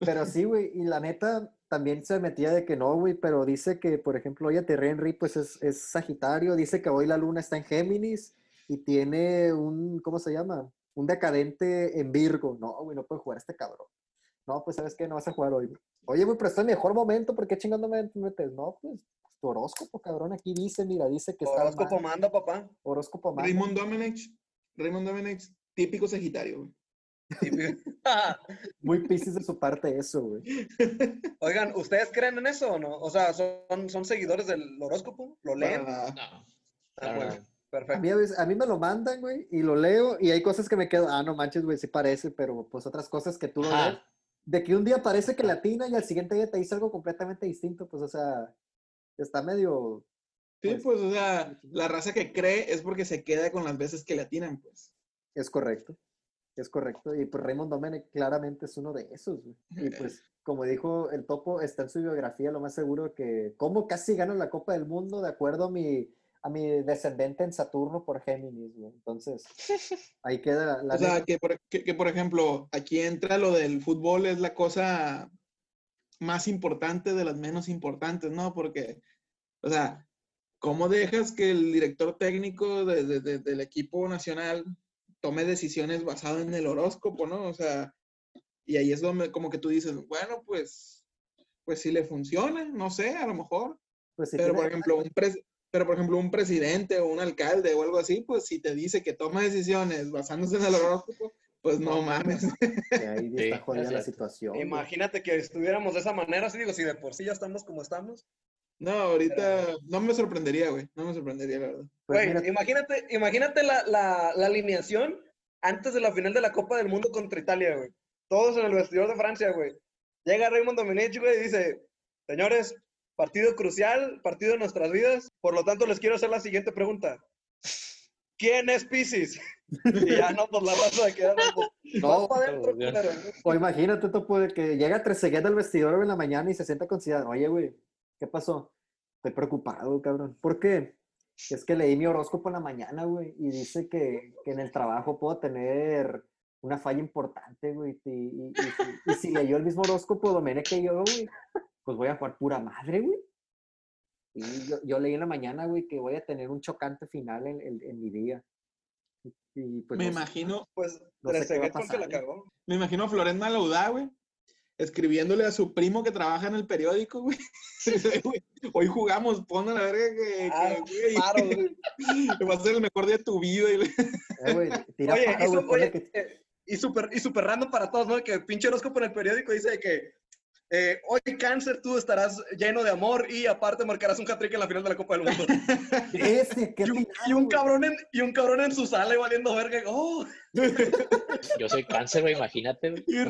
Pero sí, güey, y la neta también se metía de que no, güey, pero dice que, por ejemplo, oye, Terry Henry, pues es, es Sagitario, dice que hoy la luna está en Géminis y tiene un, ¿cómo se llama? Un decadente en Virgo. No, güey, no puede jugar este cabrón. No, pues, ¿sabes qué? No vas a jugar hoy. güey. Oye, güey, pero está en mejor momento, ¿por qué chingando me metes? No, pues, tu horóscopo, cabrón, aquí dice, mira, dice que está Horóscopo mal. manda, papá. Horóscopo mal. Raymond Domenech, Raymond Domenech, típico Sagitario, güey. [LAUGHS] Muy piscis de su parte eso, güey. [LAUGHS] Oigan, ¿ustedes creen en eso o no? O sea, ¿son, son seguidores del horóscopo? ¿Lo leen? Para- No, Ah, bueno, no. A perfecto. mí, a veces- a mí me lo mandan, güey, y lo leo, y hay cosas que me quedo, ah, no manches, güey, sí parece, pero pues otras cosas que tú lo Ajá. lees, de que un día parece que latina y al siguiente día te dice algo completamente distinto, pues, o sea, está medio, Sí, Pues- pues, o sea, la raza que cree es porque se queda con las veces que le atinan, pues. es correcto, es correcto, y pues Raymond Domenech claramente es uno de esos, güey. Y [LAUGHS] pues, como dijo el topo, está en su biografía lo más seguro que, ¿cómo casi gano la Copa del Mundo de acuerdo a mi, a mi descendente en Saturno por Géminis, güey? Entonces, [LAUGHS] ahí queda la... O sea, que por, que, que, por ejemplo, aquí entra lo del fútbol, es la cosa más importante de las menos importantes, ¿no? Porque, o sea, ¿cómo dejas que el director técnico de- de- de- del equipo nacional tome decisiones basadas en el horóscopo, ¿no? O sea, y ahí es donde como que tú dices, bueno, pues, pues si le funciona, no sé, a lo mejor. Pues, si Pero, por ejemplo, un, Pero, por ejemplo, un presidente o un alcalde o algo así, pues si te dice que toma decisiones basándose en el horóscopo, pues no mames. [LAUGHS] Que ahí Sí, está jodida la situación. güey. Imagínate que estuviéramos de esa manera, sí digo, si de por sí ya estamos como estamos. No, ahorita no me sorprendería, güey. No me sorprendería, la verdad. Pues Güey, mira, imagínate, imagínate la, la, la alineación antes de la final de la Copa del Mundo contra Italia, güey. Todos en el vestidor de Francia, güey. Llega Raymond Domenech, güey, y dice, señores, partido crucial, partido de nuestras vidas. Por lo tanto, les quiero hacer la siguiente pregunta. ¿Quién es Pisces? [LAUGHS] Y ya no, pues la raza de quedar. Pues, No, adentro, Dios. culero. O imagínate, Topo, de que llega Trezeguet al vestidor en la mañana y se sienta con Zidane. Oye, güey, ¿qué pasó? Estoy preocupado, cabrón. ¿Por qué? Es que leí mi horóscopo en la mañana, güey, y dice que, que en el trabajo puedo tener una falla importante, güey. Y, y- y si, y si leyó el mismo horóscopo Domenech que yo, güey, pues voy a jugar pura madre, güey. Y yo, yo leí en la mañana, güey, que voy a tener un chocante final en, en- en mi día. Y, y, pues me no sé. imagino, Pues No sé qué va a Trezeguet con que pasar, la cagó. me imagino a Florent Malaudá, güey, escribiéndole a su primo que trabaja en el periódico, güey. [LAUGHS] Dice, "Güey, Hoy jugamos, pon a la verga que, Ah, que, güey. [LAUGHS] va a ser el mejor día de tu vida. y [LAUGHS] Eh, güey, tira Oye, paja, y, su- güey, ponle oye, que- eh, y super random para todos, ¿no? Que pinche horóscopo en el periódico dice que eh, hoy cáncer tú estarás lleno de amor y aparte marcarás un hat-trick en la final de la Copa del Mundo. [LAUGHS] Ese, qué y, un, y cabrón en, y un cabrón en su sala y valiendo verga. ¡Oh! Yo soy cáncer, güey, imagínate. Y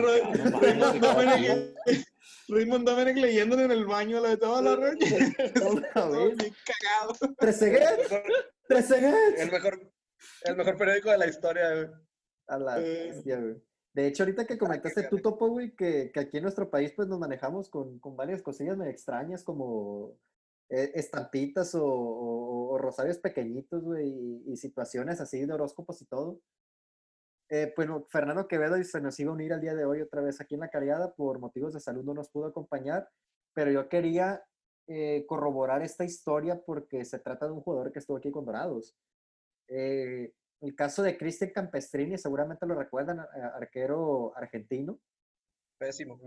Raymond Domenech, leyéndole en el baño la de toda la [LAUGHS] bien cagado. Mejor, Trezeguet. el mejor, el mejor periódico de la historia, güey. A la Eh. bestia, güey. De hecho, ahorita que comentaste tú, Topo, güey, que, que aquí en nuestro país pues nos manejamos con, con varias cosillas medio extrañas como eh, estampitas o, o- o rosarios pequeñitos, güey, y, y situaciones así de horóscopos y todo. Eh, bueno, Fernando Quevedo se nos iba a unir al día de hoy otra vez aquí en la Cariada, por motivos de salud no nos pudo acompañar, pero yo quería eh, corroborar esta historia porque se trata de un jugador que estuvo aquí con Dorados. Eh, el caso de Cristian Campestrini, seguramente lo recuerdan, arquero argentino. Pésimo.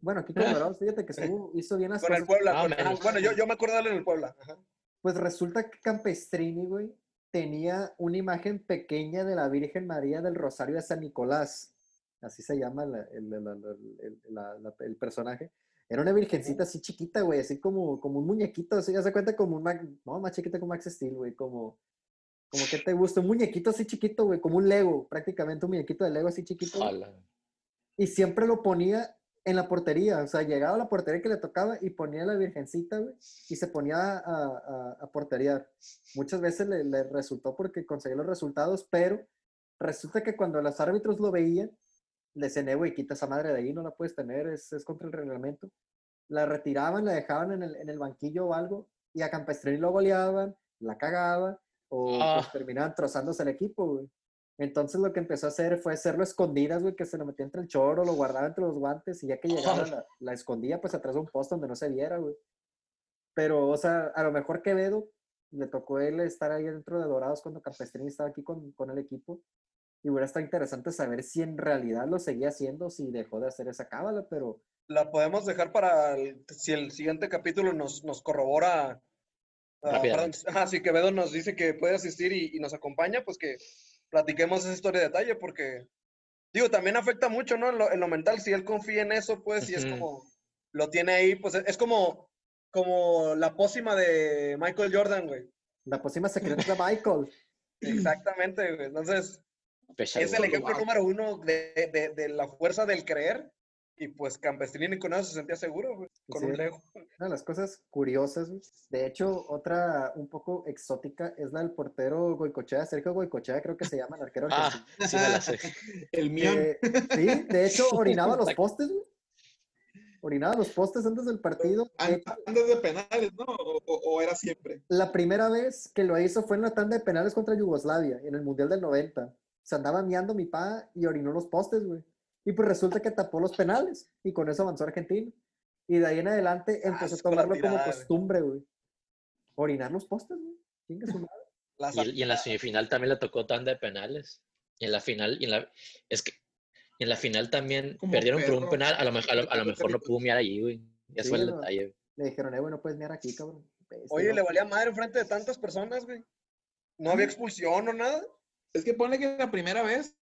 Bueno, aquí con Dorados, fíjate que [LAUGHS] estuvo- hizo bien las Con el. Puebla. Con- bueno, yo, yo me acuerdo de él en el Puebla. Ajá. Pues resulta que Campestrini, güey, tenía una imagen pequeña de la Virgen María del Rosario de San Nicolás. Así se llama la- el, la- el- la- la- el personaje. Era una virgencita así chiquita, güey, así como, como un muñequito, así, ya se cuenta como un, Mac- no, más chiquita como Max Steel, güey, como, como que te gusta, un muñequito así chiquito, güey, como un Lego, prácticamente un muñequito de Lego así chiquito. y siempre lo ponía en la portería, o sea, llegaba a la portería que le tocaba y ponía la virgencita, güey, y se ponía a, a, a porteriar. Muchas veces le, le resultó porque conseguía los resultados, pero resulta que cuando los árbitros lo veían, le decían, "Eh, güey, quita esa madre de ahí, no la puedes tener, es, es contra el reglamento. La retiraban, la dejaban en el, en el banquillo o algo, y a Campestrini lo goleaban, la cagaban, o pues, Ah. terminaban trozándose el equipo, güey. Entonces lo que empezó a hacer fue hacerlo escondidas, güey, que se lo metía entre el choro, lo guardaba entre los guantes y ya que [LAUGHS] llegaba la, la escondía pues atrás de un poste donde no se viera, güey. Pero, o sea, a lo mejor Quevedo le tocó él estar ahí dentro de Dorados cuando Campestrini estaba aquí con, con el equipo. Y hubiera estado interesante saber si en realidad lo seguía haciendo, si dejó de hacer esa cábala, pero La podemos dejar para el- si el siguiente capítulo nos, nos corrobora. Ah, ajá, si Quevedo nos dice que puede asistir y, y nos acompaña, pues que platiquemos esa historia de detalle, porque, digo, también afecta mucho, ¿no? En lo, en lo mental, si él confía en eso, pues, y es Ujú. como, lo tiene ahí, pues es como, como la pócima de Michael Jordan, güey. la próxima secreta de Michael. [LAUGHS] Exactamente, güey. Entonces, Pesado. es el ejemplo número uno de, de- de la fuerza del creer. Y pues Campestrini con eso se sentía seguro, güey, con Sí. un Lego. [LAUGHS] Una de las cosas curiosas, güey, de hecho, otra un poco exótica es la del portero Goicochea, Sergio Goicochea, creo que se llama el arquero [LAUGHS] Ah, argentino. sí me la sé. [LAUGHS] El mío. que- sí, de hecho, orinaba los postes, güey. Orinaba los postes antes del partido. Antes de penales, ¿no? O, o- o era siempre. la primera vez que lo hizo fue en la tanda de penales contra Yugoslavia, en el Mundial del 90. Se andaba miando mi pa y orinó los postes, güey. Y pues resulta que tapó los penales y con eso avanzó Argentina. Y de ahí en adelante empezó a tomarlo como costumbre, güey. Orinar los postes, güey. Y, y en la semifinal también le tocó tanda de penales. Y en la final, y en la, es que en la final también Como perdieron por un penal. A lo, mejor- a lo, a lo mejor no pudo mirar allí, güey. Eso Sí, fue el no. detalle. güey. Le dijeron, eh, güey, no puedes mirar aquí, cabrón. Oye, ¿no? le valía madre enfrente de tantas personas, güey. No había expulsión o nada. Es que pone que la primera vez,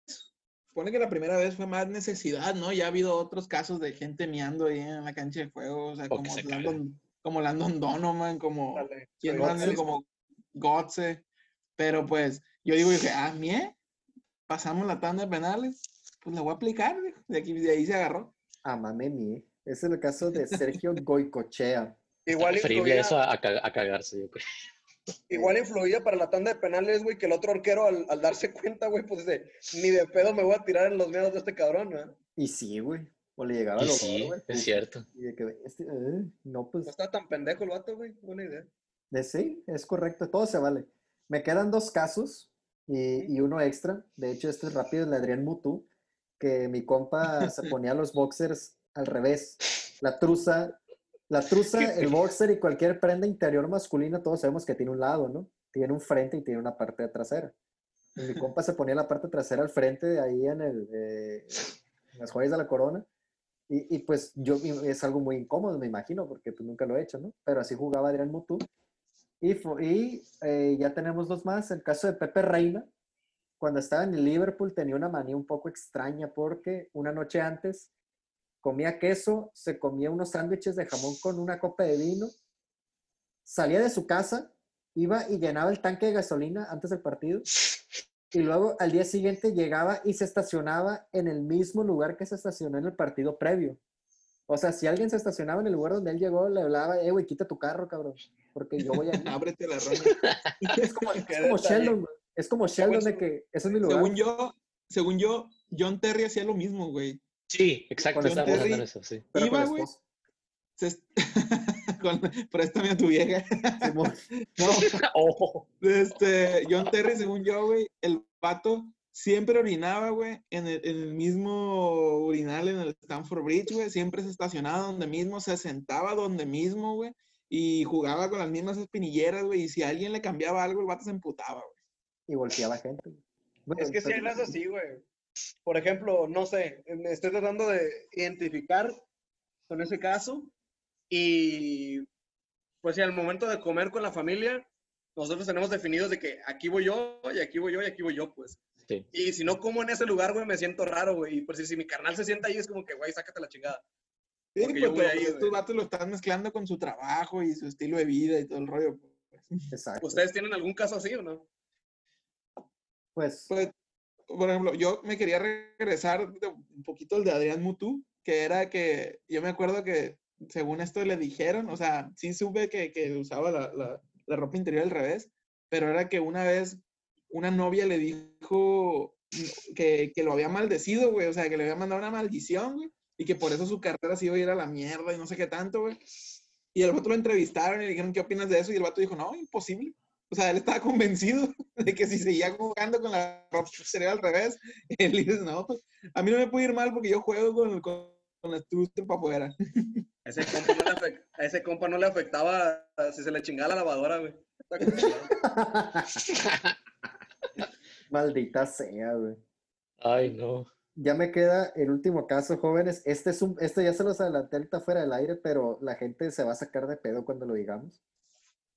pone que la primera vez fue más necesidad, ¿no? Ya ha habido otros casos de gente miando ahí en la cancha de juego, o sea, O como se Landon, como Landon Donovan, como, Dale, como Gotze. Pero pues, yo digo, dije, ah, mie, pasamos la tanda de penales, pues la voy a aplicar, de aquí, de ahí se agarró. A mami, Ese es el caso de Sergio [LAUGHS] Goicochea. Igual Preferible influía, eso a, a cagarse, yo creo. Igual influía para la tanda de penales, güey, que el otro arquero al, al darse cuenta, güey, pues dice, ni de pedo me voy a tirar en los miedos de este cabrón, ¿no? Y sí, güey. O le llegaba sí, olor, güey. es cierto. Y de que, este, eh, no, pues, No está tan pendejo el vato, güey. Buena idea. de sí, es correcto. Todo se vale. Me quedan dos casos y, y uno extra. De hecho, este es rápido, el de Adrián Mutu, que mi compa se [LAUGHS] ponía los boxers al revés. La truza, la truza, el boxer y cualquier prenda interior masculina, todos sabemos que tiene un lado, ¿no? Tiene un frente y tiene una parte trasera. Y mi compa se ponía la parte trasera al frente, ahí en, el, eh, en las joyas de la corona. Y, y, pues yo, es algo muy incómodo, me imagino, porque pues nunca lo he hecho, ¿no? Pero así jugaba Adrián Mutu. Y, y eh, ya tenemos dos más. El caso de Pepe Reina, cuando estaba en el Liverpool tenía una manía un poco extraña porque una noche antes comía queso, se comía unos sándwiches de jamón con una copa de vino, salía de su casa, iba y llenaba el tanque de gasolina antes del partido y luego al día siguiente llegaba y se estacionaba en el mismo lugar que se estacionó en el partido previo. O sea, si alguien se estacionaba en el lugar donde él llegó, le hablaba, eh, güey, quita tu carro, cabrón, porque yo voy a... [LAUGHS] Ábrete la rama. Es como, es como. Sheldon. Es como Sheldon de que ese es mi lugar. según yo, según yo, John Terry hacía lo mismo, güey. Sí, exacto. Con Terry- eso, sí. pero iba, con güey. esposa. Se [LAUGHS] con- préstame a tu vieja. Simón. [LAUGHS] [LAUGHS] Oh, Este, John Terry, según yo, güey, el vato siempre orinaba, güey, en el, en el mismo urinal en el Stanford Bridge, güey. Siempre se estacionaba donde mismo, se sentaba donde mismo, güey. Y jugaba con las mismas espinilleras, güey. Y si alguien le cambiaba algo, el vato se emputaba, güey. Y golpeaba gente. Bueno, Es que pero- razas así, güey. Por ejemplo, no sé, me estoy tratando de identificar con ese caso y pues si al momento de comer con la familia, nosotros tenemos definidos de que aquí voy yo y aquí voy yo y aquí voy yo, pues. sí. Y si no como en ese lugar, güey, me siento raro, güey. Y pues si, si mi carnal se sienta ahí, es como que, güey, sácate la chingada. Sí, Porque pues, pero ahí, pues, güey. estos vatos lo están mezclando con su trabajo y su estilo de vida y todo el rollo. pues. Exacto. ¿Ustedes tienen algún caso así o no? Pues, Pues, por ejemplo, yo me quería regresar un poquito el de Adrián Mutu, que era que yo me acuerdo que según esto le dijeron, o sea, sí supe que, que usaba la, la- ropa interior al revés, pero era que una vez una novia le dijo que, que lo había maldecido, güey, o sea, que le había mandado una maldición, güey, y que por eso su carrera se iba a ir la mierda y no sé qué tanto, güey. Y el vato lo entrevistaron y le dijeron, ¿qué opinas de eso? Y el vato dijo, no, imposible. O sea, él estaba convencido [LAUGHS] de que si seguía jugando con la ropa sería al revés. [LAUGHS] Y él dice, no, pues a mí no me puede ir mal porque yo juego con, con, con la truster para afuera. A ese compa no le, afec- a ese compa no le afectaba si se le chingaba la lavadora, güey. [LAUGHS] Maldita sea, güey. Ay, no. Ya me queda el último caso, jóvenes. Este es un, este ya se los adelanté ahorita fuera del aire, pero la gente se va a sacar de pedo cuando lo digamos.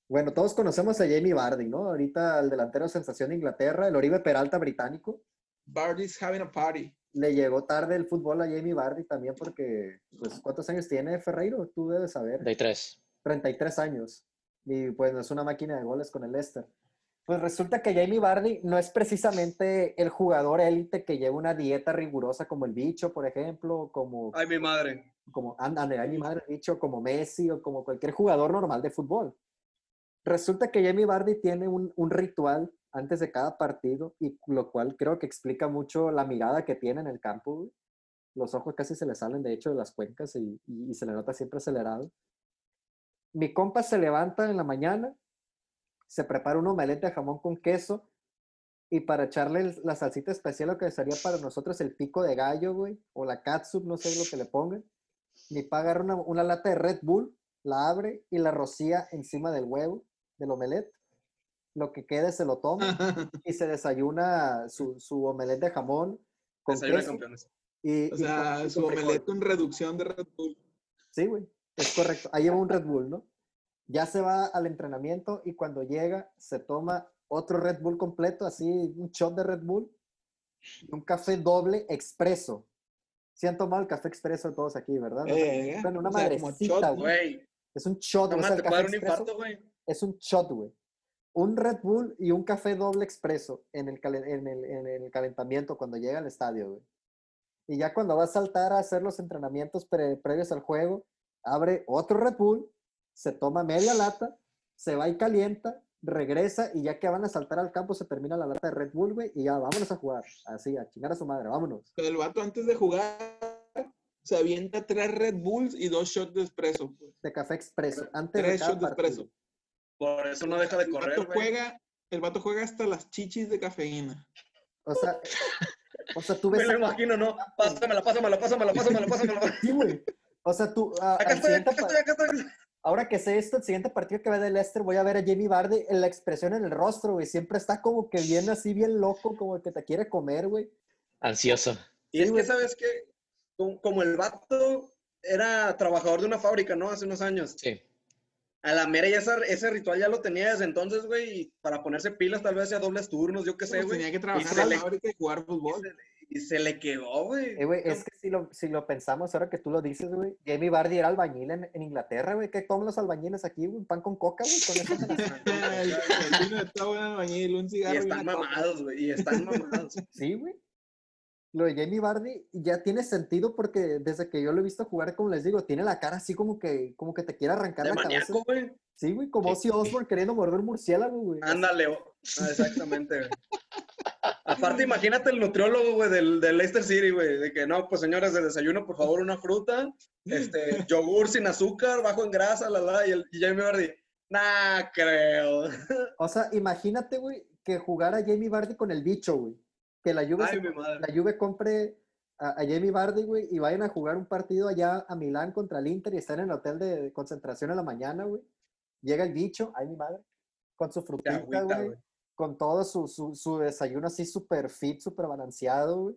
Bueno, todos conocemos a Jamie Vardy, ¿no? Ahorita el delantero sensación de Inglaterra, el Oribe Peralta británico. Bardy's having a party. Le llegó tarde el fútbol a Jamie Vardy también porque, pues, ¿cuántos años tiene Ferreiro? Tú debes saber. De tres. 33 años. Y pues no es una máquina de goles con el Leicester. Pues resulta que Jamie Vardy no es precisamente el jugador élite que lleva una dieta rigurosa como el bicho, por ejemplo, como, Ay, mi madre. como ándale, ay, mi madre, el bicho, como Messi o como cualquier jugador normal de fútbol. Resulta que Jamie Vardy tiene un, ritual antes de cada partido y lo cual creo que explica mucho la mirada que tiene en el campo. Los ojos casi se le salen de hecho de las cuencas y, se le nota siempre acelerado. Mi compa se levanta en la mañana, se prepara un omelette de jamón con queso y para echarle la salsita especial lo que sería para nosotros el pico de gallo, güey, o la catsup, no sé lo que le pongan. Mi pa agarra una, una lata de Red Bull, la abre y la rocía encima del huevo, del omelette. Lo que quede se lo toma [LAUGHS] y se desayuna su, su omelette de jamón con Desayuno de queso. campeones. Y, O y sea, con- su con omelette con reducción de Red Bull. Sí, güey, es correcto. Ahí lleva un Red Bull, ¿no? ya se va al entrenamiento y cuando llega se toma otro Red Bull completo, así un shot de Red Bull y un café doble expreso. Si han tomado el café expreso todos aquí, ¿verdad? Eh, bueno, una madrecita, güey. Es un shot, no o sea, el te café dar un expreso infarto, güey. Es un shot, güey. Un Red Bull y un café doble expreso en el, calen- en el, en el calentamiento cuando llega al estadio, güey. Y ya cuando va a saltar a hacer los entrenamientos pre- previos al juego, abre otro Red Bull, se toma media lata, se va y calienta, regresa y ya que van a saltar al campo se termina la lata de Red Bull, güey, y ya vámonos a jugar. Así, a chingar a su madre, vámonos. Pero el vato antes de jugar se avienta tres Red Bulls y dos shots de espresso. pues. De café expreso, antes Tres shots de espresso. Por eso no deja de El correr, vato güey. juega, el vato juega hasta las chichis de cafeína. O sea, o sea, tú Me ves... lo a- imagino, ¿no? Pásamela, pásamela, pásamela, pásamela, pásamela. [LAUGHS] Sí, güey. O sea, tú... a- Acá estoy, acá estoy, acá estoy. Ahora que sé esto, el siguiente partido que ve de Leicester, voy a ver a Jamie Vardy en la expresión en el rostro, güey. Siempre está como que bien así, bien loco, como que te quiere comer, güey. Ansioso. Y es Sí, que. ¿sabes qué? Como, como el vato era trabajador de una fábrica, ¿no? Hace unos años. Sí. A la mera ya esa- ese ritual ya lo tenía desde entonces, güey, y para ponerse pilas tal vez hacía dobles turnos, yo qué sé, Pues güey. tenía que Y trabajar le- la fábrica y jugar fútbol. Y se le quedó, güey. Eh, güey, es que si lo, si lo pensamos, ahora que tú lo dices, güey, Jamie Vardy era albañil en, en Inglaterra, güey. ¿Qué toman los albañiles aquí, güey? Pan con coca, güey. Con eso [LAUGHS] se las- albañil, un Y cigarro. están coca. mamados, güey, y están mamados. Sí, güey. Lo de Jamie Vardy ya tiene sentido porque desde que yo lo he visto jugar, como les digo, tiene la cara así como que, como que te quiere arrancar De la cabeza. maníaco, güey. Sí, güey, como. Ozzy Osbourne queriendo morder un murciélago, güey. Ándale, ah, exactamente, güey. [LAUGHS] Aparte, imagínate el nutriólogo, güey, del, del Leicester City, güey, de que no, pues señores, de desayuno, por favor, una fruta, este, [LAUGHS] yogur sin azúcar, bajo en grasa, la, la, y el y Jamie Vardy, nah, creo. O sea, imagínate, güey, que jugara Jamie Vardy con el bicho, güey. Que la Juve, Ay, se- la Juve compre a, a Jamie Vardy, güey, y vayan a jugar un partido allá a Milán contra el Inter y están en el hotel de, concentración en la mañana, güey. Llega el bicho, ay, mi madre, con su frutita, agüita, güey. güey. Con todo su, su, su desayuno así súper fit, súper balanceado, güey.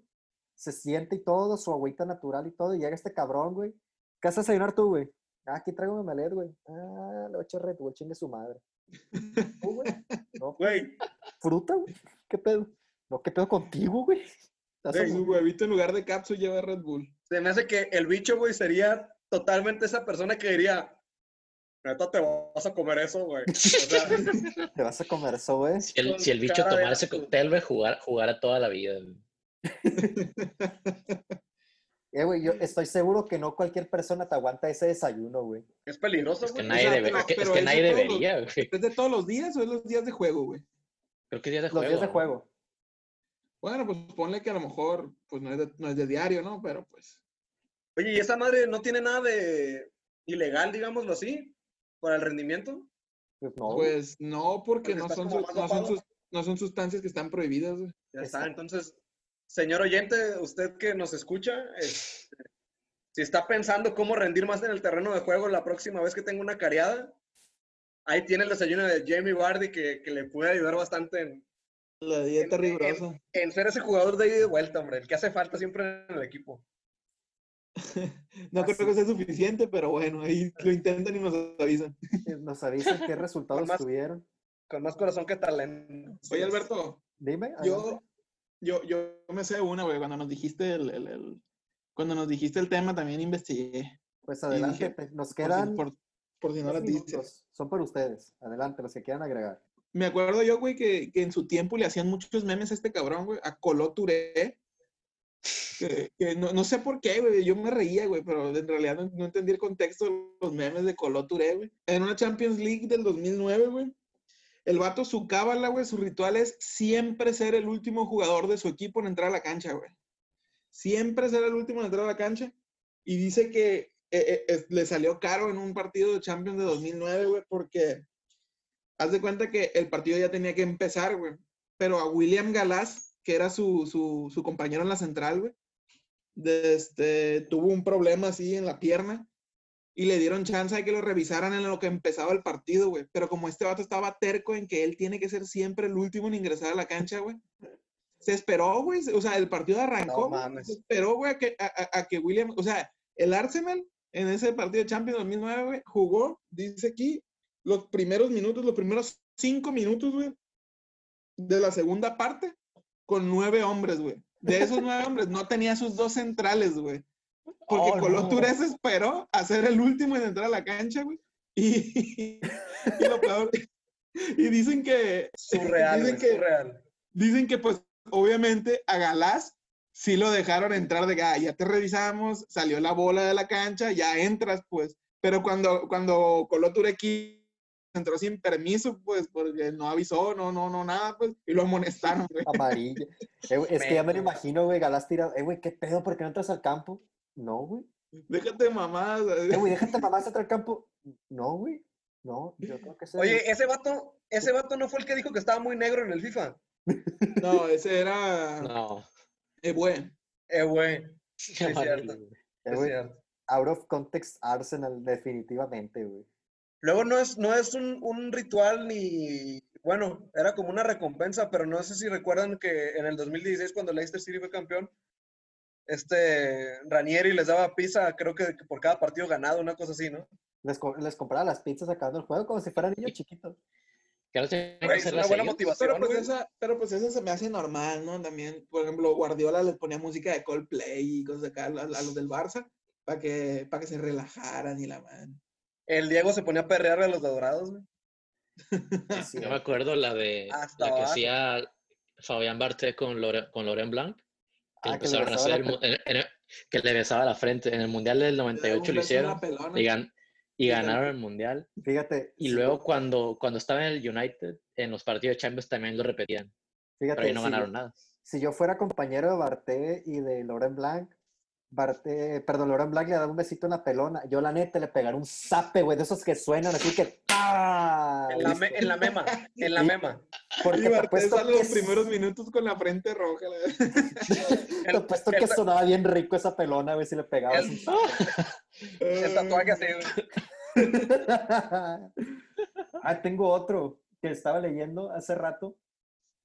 Se siente y todo, su agüita natural y todo, y llega este cabrón, güey. ¿Qué vas a desayunar tú, güey? Ah, aquí traigo mi malet, güey. Ah, le voy a echar Red Bull, chingue su madre. [LAUGHS] ¿Tú, güey? No, Güey, fruta, güey. ¿Qué pedo? No, ¿qué pedo contigo, güey? Güey, horrible. huevito en lugar de cápsula lleva Red Bull. se me hace que el bicho, güey, sería totalmente esa persona que diría, neta, te vas a comer eso, güey. O sea, [LAUGHS] Te vas a comer eso, güey. Si el, Con si el bicho tomara ese cóctel, güey, jugar, jugara toda la vida. güey. Eh, güey, yo estoy seguro que no cualquier persona te aguanta ese desayuno, güey. es peligroso, Es que güey. nadie, sea, debe- pero- es que, es nadie los- debería, güey. ¿Es de todos los días o es los días de juego, güey? Creo que es día de Los juego. días de juego. Bueno, pues ponle que a lo mejor pues no es de, no es de diario, ¿no? Pero pues. Oye, ¿y esa madre no tiene nada de ilegal, digámoslo así, para el rendimiento? Pues no. Pues no, porque Porque no son, no, son sus- no son sustancias que están prohibidas, güey. Ya está, entonces, señor oyente, usted que nos escucha, este, si está pensando cómo rendir más en el terreno de juego la próxima vez que tenga una cariada, ahí tiene el desayuno de Jamie Vardy que, que le puede ayudar bastante en, La dieta En- rigurosa. en ser ese jugador de ida y de vuelta, hombre, el que hace falta siempre en el equipo. [LAUGHS] No Así. creo que sea suficiente, pero bueno, ahí lo intentan y nos avisan. Nos avisan qué [LAUGHS] resultados más- tuvieron. Con más corazón que talento. Oye, Alberto, Dime. yo, yo, yo me sé una, güey, cuando nos dijiste el, el- el- cuando nos dijiste el tema también investigué. Pues adelante, dije, pe- nos Por quedan por, por si no las dices. Son por ustedes. Adelante, los que quieran agregar. Me acuerdo yo, güey, que, que en su tiempo le hacían muchos memes a este cabrón, güey, a Touré. Que, no, no sé por qué, güey, yo me reía, güey, pero en realidad no, entendí el contexto de los memes de Touré, güey. En una Champions League del 2009, güey, el vato, su cábala, güey, su ritual es siempre ser el último jugador de su equipo en entrar a la cancha, güey. Siempre ser el último en entrar a la cancha. Y dice que eh, eh, le salió caro en un partido de Champions de 2009, güey, porque haz de cuenta que el partido ya tenía que empezar, güey. Pero a William Galás, que era su, su, su compañero en la central, güey, de este, tuvo un problema así en la pierna y le dieron chance de que lo revisaran en lo que empezaba el partido, güey. Pero como este vato estaba terco en que él tiene que ser siempre el último en ingresar a la cancha, güey. Se esperó, güey. O sea, el partido arrancó. No. Se esperó, güey, a que, a que William, o sea, el Arsenal en ese partido de Champions 2009, güey, jugó, dice aquí, los primeros minutos, los primeros cinco minutos, güey, de la segunda parte con nueve hombres, güey. De esos nueve hombres no tenía sus dos centrales, güey. Porque Oh, Colo no. Se esperó a ser el último en entrar a la cancha, güey. Y, y lo peor, y dicen que, Surreal, dicen que, surreal. dicen que pues obviamente a Galás sí lo dejaron entrar de "Ah, ya te revisamos, salió la bola de la cancha, ya entras, pues. Pero cuando, cuando Touré qui- entró sin permiso, pues, porque no avisó, no, no, no, nada, pues, y lo amonestaron, güey. Amarilla. [LAUGHS] Eh, güey, es que ya me lo imagino, güey, Galás tirado. Eh, güey, ¿qué pedo? ¿Por qué no entras al campo? No, güey. Déjate mamás. Eh, güey, déjate [LAUGHS] mamás entrar al campo. No, güey. No, yo creo que ese Oye, ese vato, ese vato no fue el que dijo que estaba muy negro en el FIFA. No, ese era No. Eh, [LAUGHS] güey. Cierto. güey. eh, es güey, cierto. out of context Arsenal, definitivamente, güey. Luego no es, no es un, un ritual ni, bueno, era como una recompensa, pero no sé si recuerdan que en el 2016 cuando Leicester City fue campeón, este Ranieri les daba pizza, creo que por cada partido ganado, una cosa así, ¿no? Les, les compraba las pizzas acabando el juego como si fueran niños chiquitos. Es una buena motivación. Pero pues, esa, pero pues eso se me hace normal, ¿no? También, por ejemplo, Guardiola les ponía música de Coldplay y cosas acá a, a los del Barça para que, para que se relajaran y la man. El Diego se ponía a perrear a los dorados, güey. Sí, Yo me acuerdo la de Hasta la que abajo. hacía Fabián Barté con, Lore- con Laurent Blanc. Que, Ah, que le empezaron a besaba hacer la el mu- en- en el- que le besaba la frente. En el Mundial del Le da 98 un lo hicieron y, gan- y Sí, ganaron el Mundial. Fíjate. Y sí, luego cuando, cuando estaba en el United, en los partidos de Champions también lo repetían. fíjate, Pero ahí no si ganaron yo- nada. Si yo fuera compañero de Barté y de Laurent Blanc, Perdón, Laurent Blanc le daba un besito en la pelona. Yo, la neta, le pegaría un zape, güey, de esos que suenan así que. ¡ah! En la, me- en la mema, [LAUGHS] en la mema. Porque Y te apuesto que, los primeros minutos con la frente roja. la- te apuesto [LAUGHS] que el- sonaba bien rico esa pelona, güey, si le pegabas. El, [LAUGHS] el tatuaje así, güey. ah, tengo otro que estaba leyendo hace rato.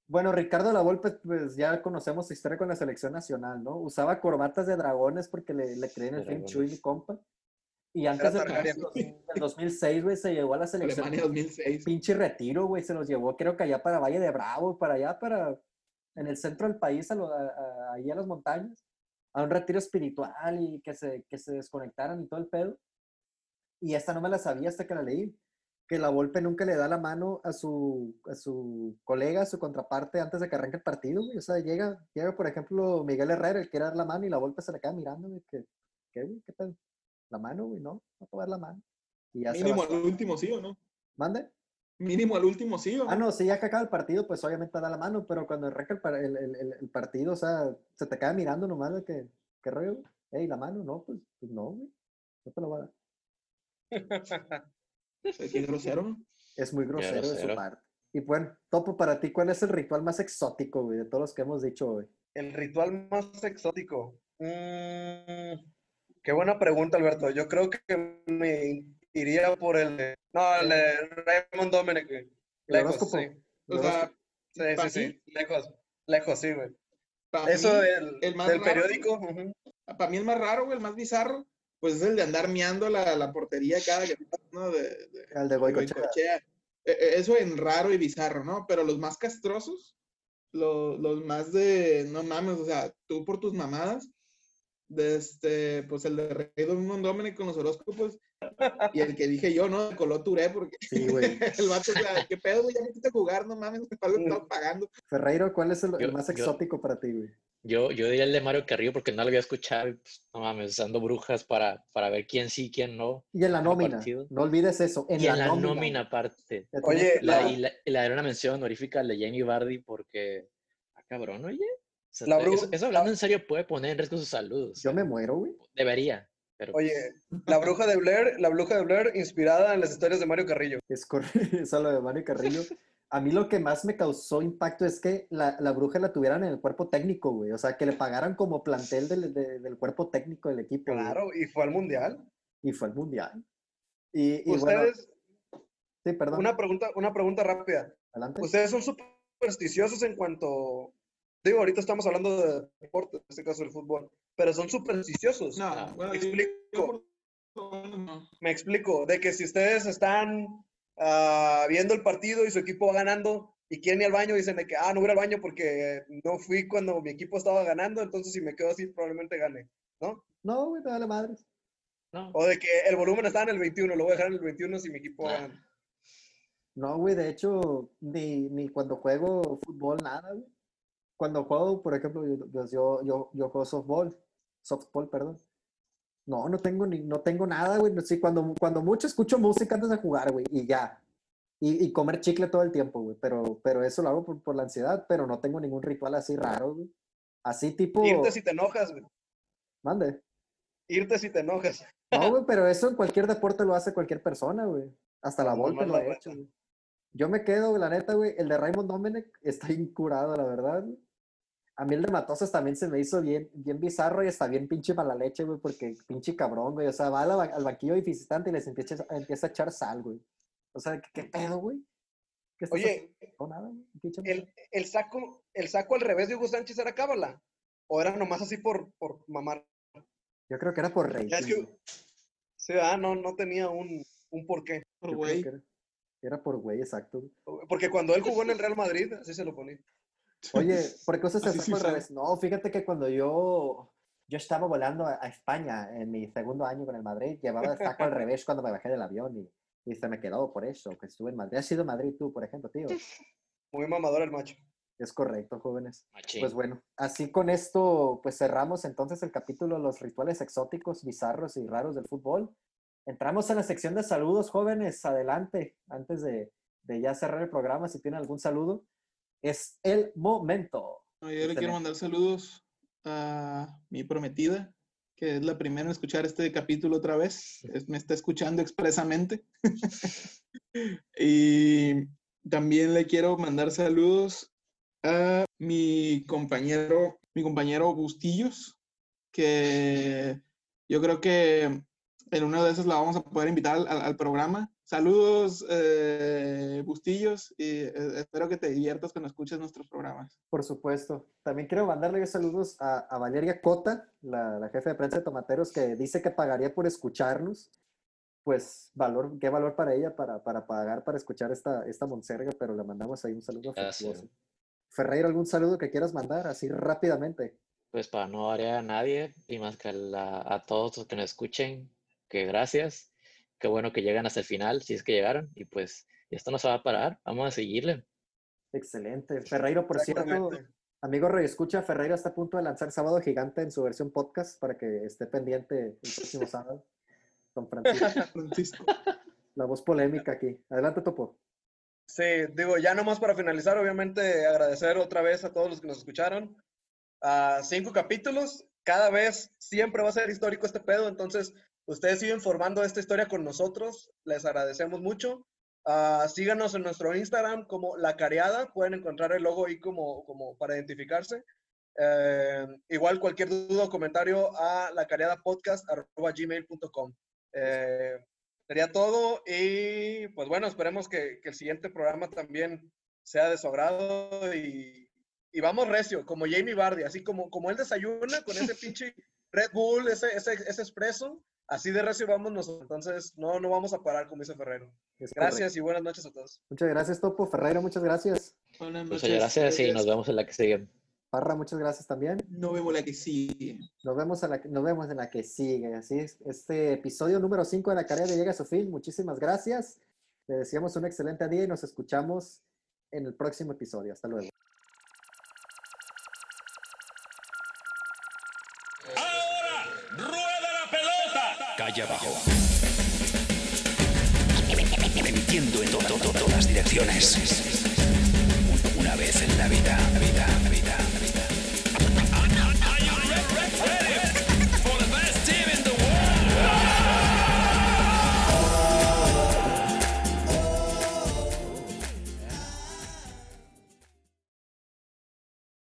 Bueno, Ricardo Lavolpe, pues ya conocemos su historia con la selección nacional, ¿no? Usaba corbatas de dragones porque le, le creían el film. Chuy, mi compa. Y antes del Targaryen. 2006, güey, se llevó a la selección. Alemania 2006. Pinche retiro, güey, se los llevó, creo que allá para Valle de Bravo, para allá, para en el centro del país, a lo- a- a- ahí a las montañas, a un retiro espiritual y que se, que se desconectaran y todo el pedo. Y esta no me la sabía hasta que la leí, que la Volpe nunca le da la mano a su, a su colega, a su contraparte antes de que arranque el partido, güey. O sea, llega, llega, por ejemplo, Miguel Herrera, el quiere dar la mano y la Volpe se le queda mirando, güey, que, ¿qué, güey? ¿Qué pedo? La mano, güey, no, no te voy a dar la mano. Y ya se Mínimo va. al último sí o no. ¿Mande? Mínimo al último sí o no. Ah, no, sí, ya que acaba el partido, pues obviamente da la mano, pero cuando arranca el, par- el, el- partido, o sea, se te queda mirando nomás de que, ¿qué rollo? güey? Ey, la mano, no, pues, pues no, güey, no te lo va a dar. [LAUGHS] Qué grosero. Es muy grosero, de su parte. Y bueno, Topo, para ti, ¿cuál es el ritual más exótico, güey, de todos los que hemos dicho hoy? El ritual más exótico. Mm, qué buena pregunta, Alberto. Yo creo que me iría por el de... No, el de Raymond güey. ¿El Lejos, sí. ¿El O sea, Sí, ¿Pa' sí. Lejos. Lejos, sí, güey. para Eso mí, del, el más del raro- periódico. para mí el más raro, güey, el más bizarro, pues es el de andar miando la, la portería cada que ¿no? De, de- El de. Goicoechea. Eh, eh, Eso en raro y bizarro, ¿no? Pero los más castrosos, lo- los, más de, no mames, o sea, tú por tus mamadas, de este, pues el de Rey Don Dominic con los horóscopos, y el que dije yo, ¿no? De Coló Touré, porque Sí, güey. [LAUGHS] el vato, o sea, ¿qué pedo, güey? Ya me quise jugar, no mames, me pago, estaba pagando. Ferreiro, ¿cuál es el, más yo- exótico para ti, güey? Yo, yo diría el de Mario Carrillo porque no lo había escuchado y pues, no mames, usando brujas para, para ver quién sí, quién no. Y en la nómina, partido. no olvides eso, en y la, en la nómina. nómina aparte. Oye, La, La- y, la, la era una mención honorífica al de Jamie Vardy porque, ah, cabrón, oye. O sea, La eso, eso hablando en serio puede poner en riesgo su salud. o sea, Yo me muero, güey. Debería, pero Oye, [LAUGHS] la bruja de Blair, la bruja de Blair inspirada en las historias de Mario Carrillo. Es correcto, [LAUGHS] eso lo de Mario Carrillo. A mí lo que más me causó impacto es que la, la bruja la tuvieran en el cuerpo técnico, güey. O sea, que le pagaran como plantel del, de- del cuerpo técnico del equipo. güey. Claro, y fue al mundial. Y fue al mundial. Y, y bueno, Ustedes, sí, perdón. una pregunta, una pregunta rápida. Adelante. Ustedes son supersticiosos en cuanto, digo, ahorita estamos hablando de deporte, en este caso el fútbol, pero son supersticiosos. No, Ah, bueno, me explico. no. Me explico, de que si ustedes están ah, viendo el partido y su equipo va ganando y quieren ir al baño, dicen de que, ah, no voy al baño porque no fui cuando mi equipo estaba ganando, entonces si me quedo así probablemente gane, ¿no? No, güey, te vale madres. No. O de que el volumen está en el 21, lo voy a dejar en el 21 si mi equipo Ah. gana. No, güey, de hecho, ni, ni cuando juego fútbol, nada, güey. Cuando juego, por ejemplo, yo, yo, yo, yo, juego softball, softball, perdón. No, no tengo ni, no tengo nada, güey. Sí, cuando, cuando mucho escucho música antes de jugar, güey, y ya. Y, y comer chicle todo el tiempo, güey. Pero, pero eso lo hago por, por la ansiedad, pero no tengo ningún ritual así raro, güey. Así tipo. Irte si te enojas, güey. Mande. Irte si te enojas. No, [LAUGHS] güey, pero eso en cualquier deporte lo hace cualquier persona, güey. Hasta la Volpe lo ha hecho, güey. Yo me quedo, la neta, güey. El de Raymond Domenech está incurado, la verdad. güey. A mí el de Matosas también se me hizo bien, bien bizarro y está bien pinche mala leche, güey, porque pinche cabrón, güey. O sea, va a la ba- al banquillo visitante y les empieza, empieza a echar sal, güey. O sea, ¿qué, qué pedo, güey? ¿Qué Oye? No, nada. Pinche el, el saco, el saco al revés de Hugo Sánchez era cábala. O era nomás así por, por mamar. Yo creo que era por rey. Es que, sí, ah, no, no tenía un, un porqué. Por güey. Era, era por güey, exacto. Porque cuando él jugó en el [LAUGHS] Real Madrid, así se lo ponía. Oye, ¿por qué usas el saco al revés? No, fíjate que cuando yo, yo estaba volando a, a España en mi segundo año con el Madrid, llevaba el saco al [LAUGHS] revés cuando me bajé del avión y, y se me quedó por eso, que estuve en Madrid. ¿Has sido en Madrid tú, por ejemplo, tío? Muy mamador el macho. Es correcto, jóvenes. Machín. Pues bueno, así con esto, pues cerramos entonces el capítulo de los rituales exóticos, bizarros y raros del fútbol. Entramos en la sección de saludos, jóvenes. Adelante, antes de, de ya cerrar el programa, si tienen algún saludo, es el momento. No, yo le quiero mandar saludos a mi prometida, que es la primera en escuchar este capítulo otra vez. Es- me está escuchando expresamente. [LAUGHS] y también le quiero mandar saludos a mi compañero, mi compañero Bustillos, que yo creo que en una de esas la vamos a poder invitar al, al programa. Saludos, eh, Bustillos, y eh, espero que te diviertas cuando escuches nuestros programas. Por supuesto. También quiero mandarle saludos a, a Valeria Cota, la, la jefe de prensa de Tomateros, que dice que pagaría por escucharnos. Pues, valor, qué valor para ella para, para pagar para escuchar esta, esta monserga, pero le mandamos ahí un saludo Gracias. afectuoso. Ferreiro, ¿algún saludo que quieras mandar así rápidamente? Pues para no variar a nadie y más que a, la- a todos los que nos escuchen, que gracias. Qué bueno que llegan hasta el final, si es que llegaron. Y pues esto no se va a parar, vamos a seguirle. Excelente. Ferreiro, por cierto, amigo Rey Escucha, Ferreiro está a punto de lanzar Sábado Gigante en su versión podcast para que esté pendiente el próximo sábado. Don Francisco, [LAUGHS] Francisco. la voz polémica aquí. Adelante, Topo. Sí, digo, ya nomás para finalizar, obviamente agradecer otra vez a todos los que nos escucharon. a cinco capítulos, cada vez siempre va a ser histórico este pedo, entonces ustedes siguen formando esta historia con nosotros, les agradecemos mucho. Ah, síganos en nuestro Instagram como La Careada, pueden encontrar el logo ahí como, como para identificarse. Eh, igual cualquier duda o comentario a lacareadapodcast.gmail.com. Eh, sería todo y pues bueno, esperemos que, que el siguiente programa también sea de su agrado y, y vamos recio, como Jamie Bardi, así como, como él desayuna con ese [LAUGHS] pinche Red Bull, ese, ese, ese espresso, así de recio vamos nosotros. Entonces, no, no vamos a parar, como dice Ferrero. Es Gracias correcto. y buenas noches a todos. Muchas gracias, Topo. Ferreiro, muchas gracias. Buenas Muchas gracias y nos vemos en la que sigue. Parra, muchas gracias también. Nos vemos la que sigue. Nos vemos, en la, que- nos vemos en la que sigue. Así es. Este episodio número 5 de la carrera llega a su fin. Muchísimas gracias. Le deseamos un excelente día y nos escuchamos en el próximo episodio. Hasta luego. Calle abajo. Emitiendo en to- to- to- todas direcciones. Una vez en la la vida.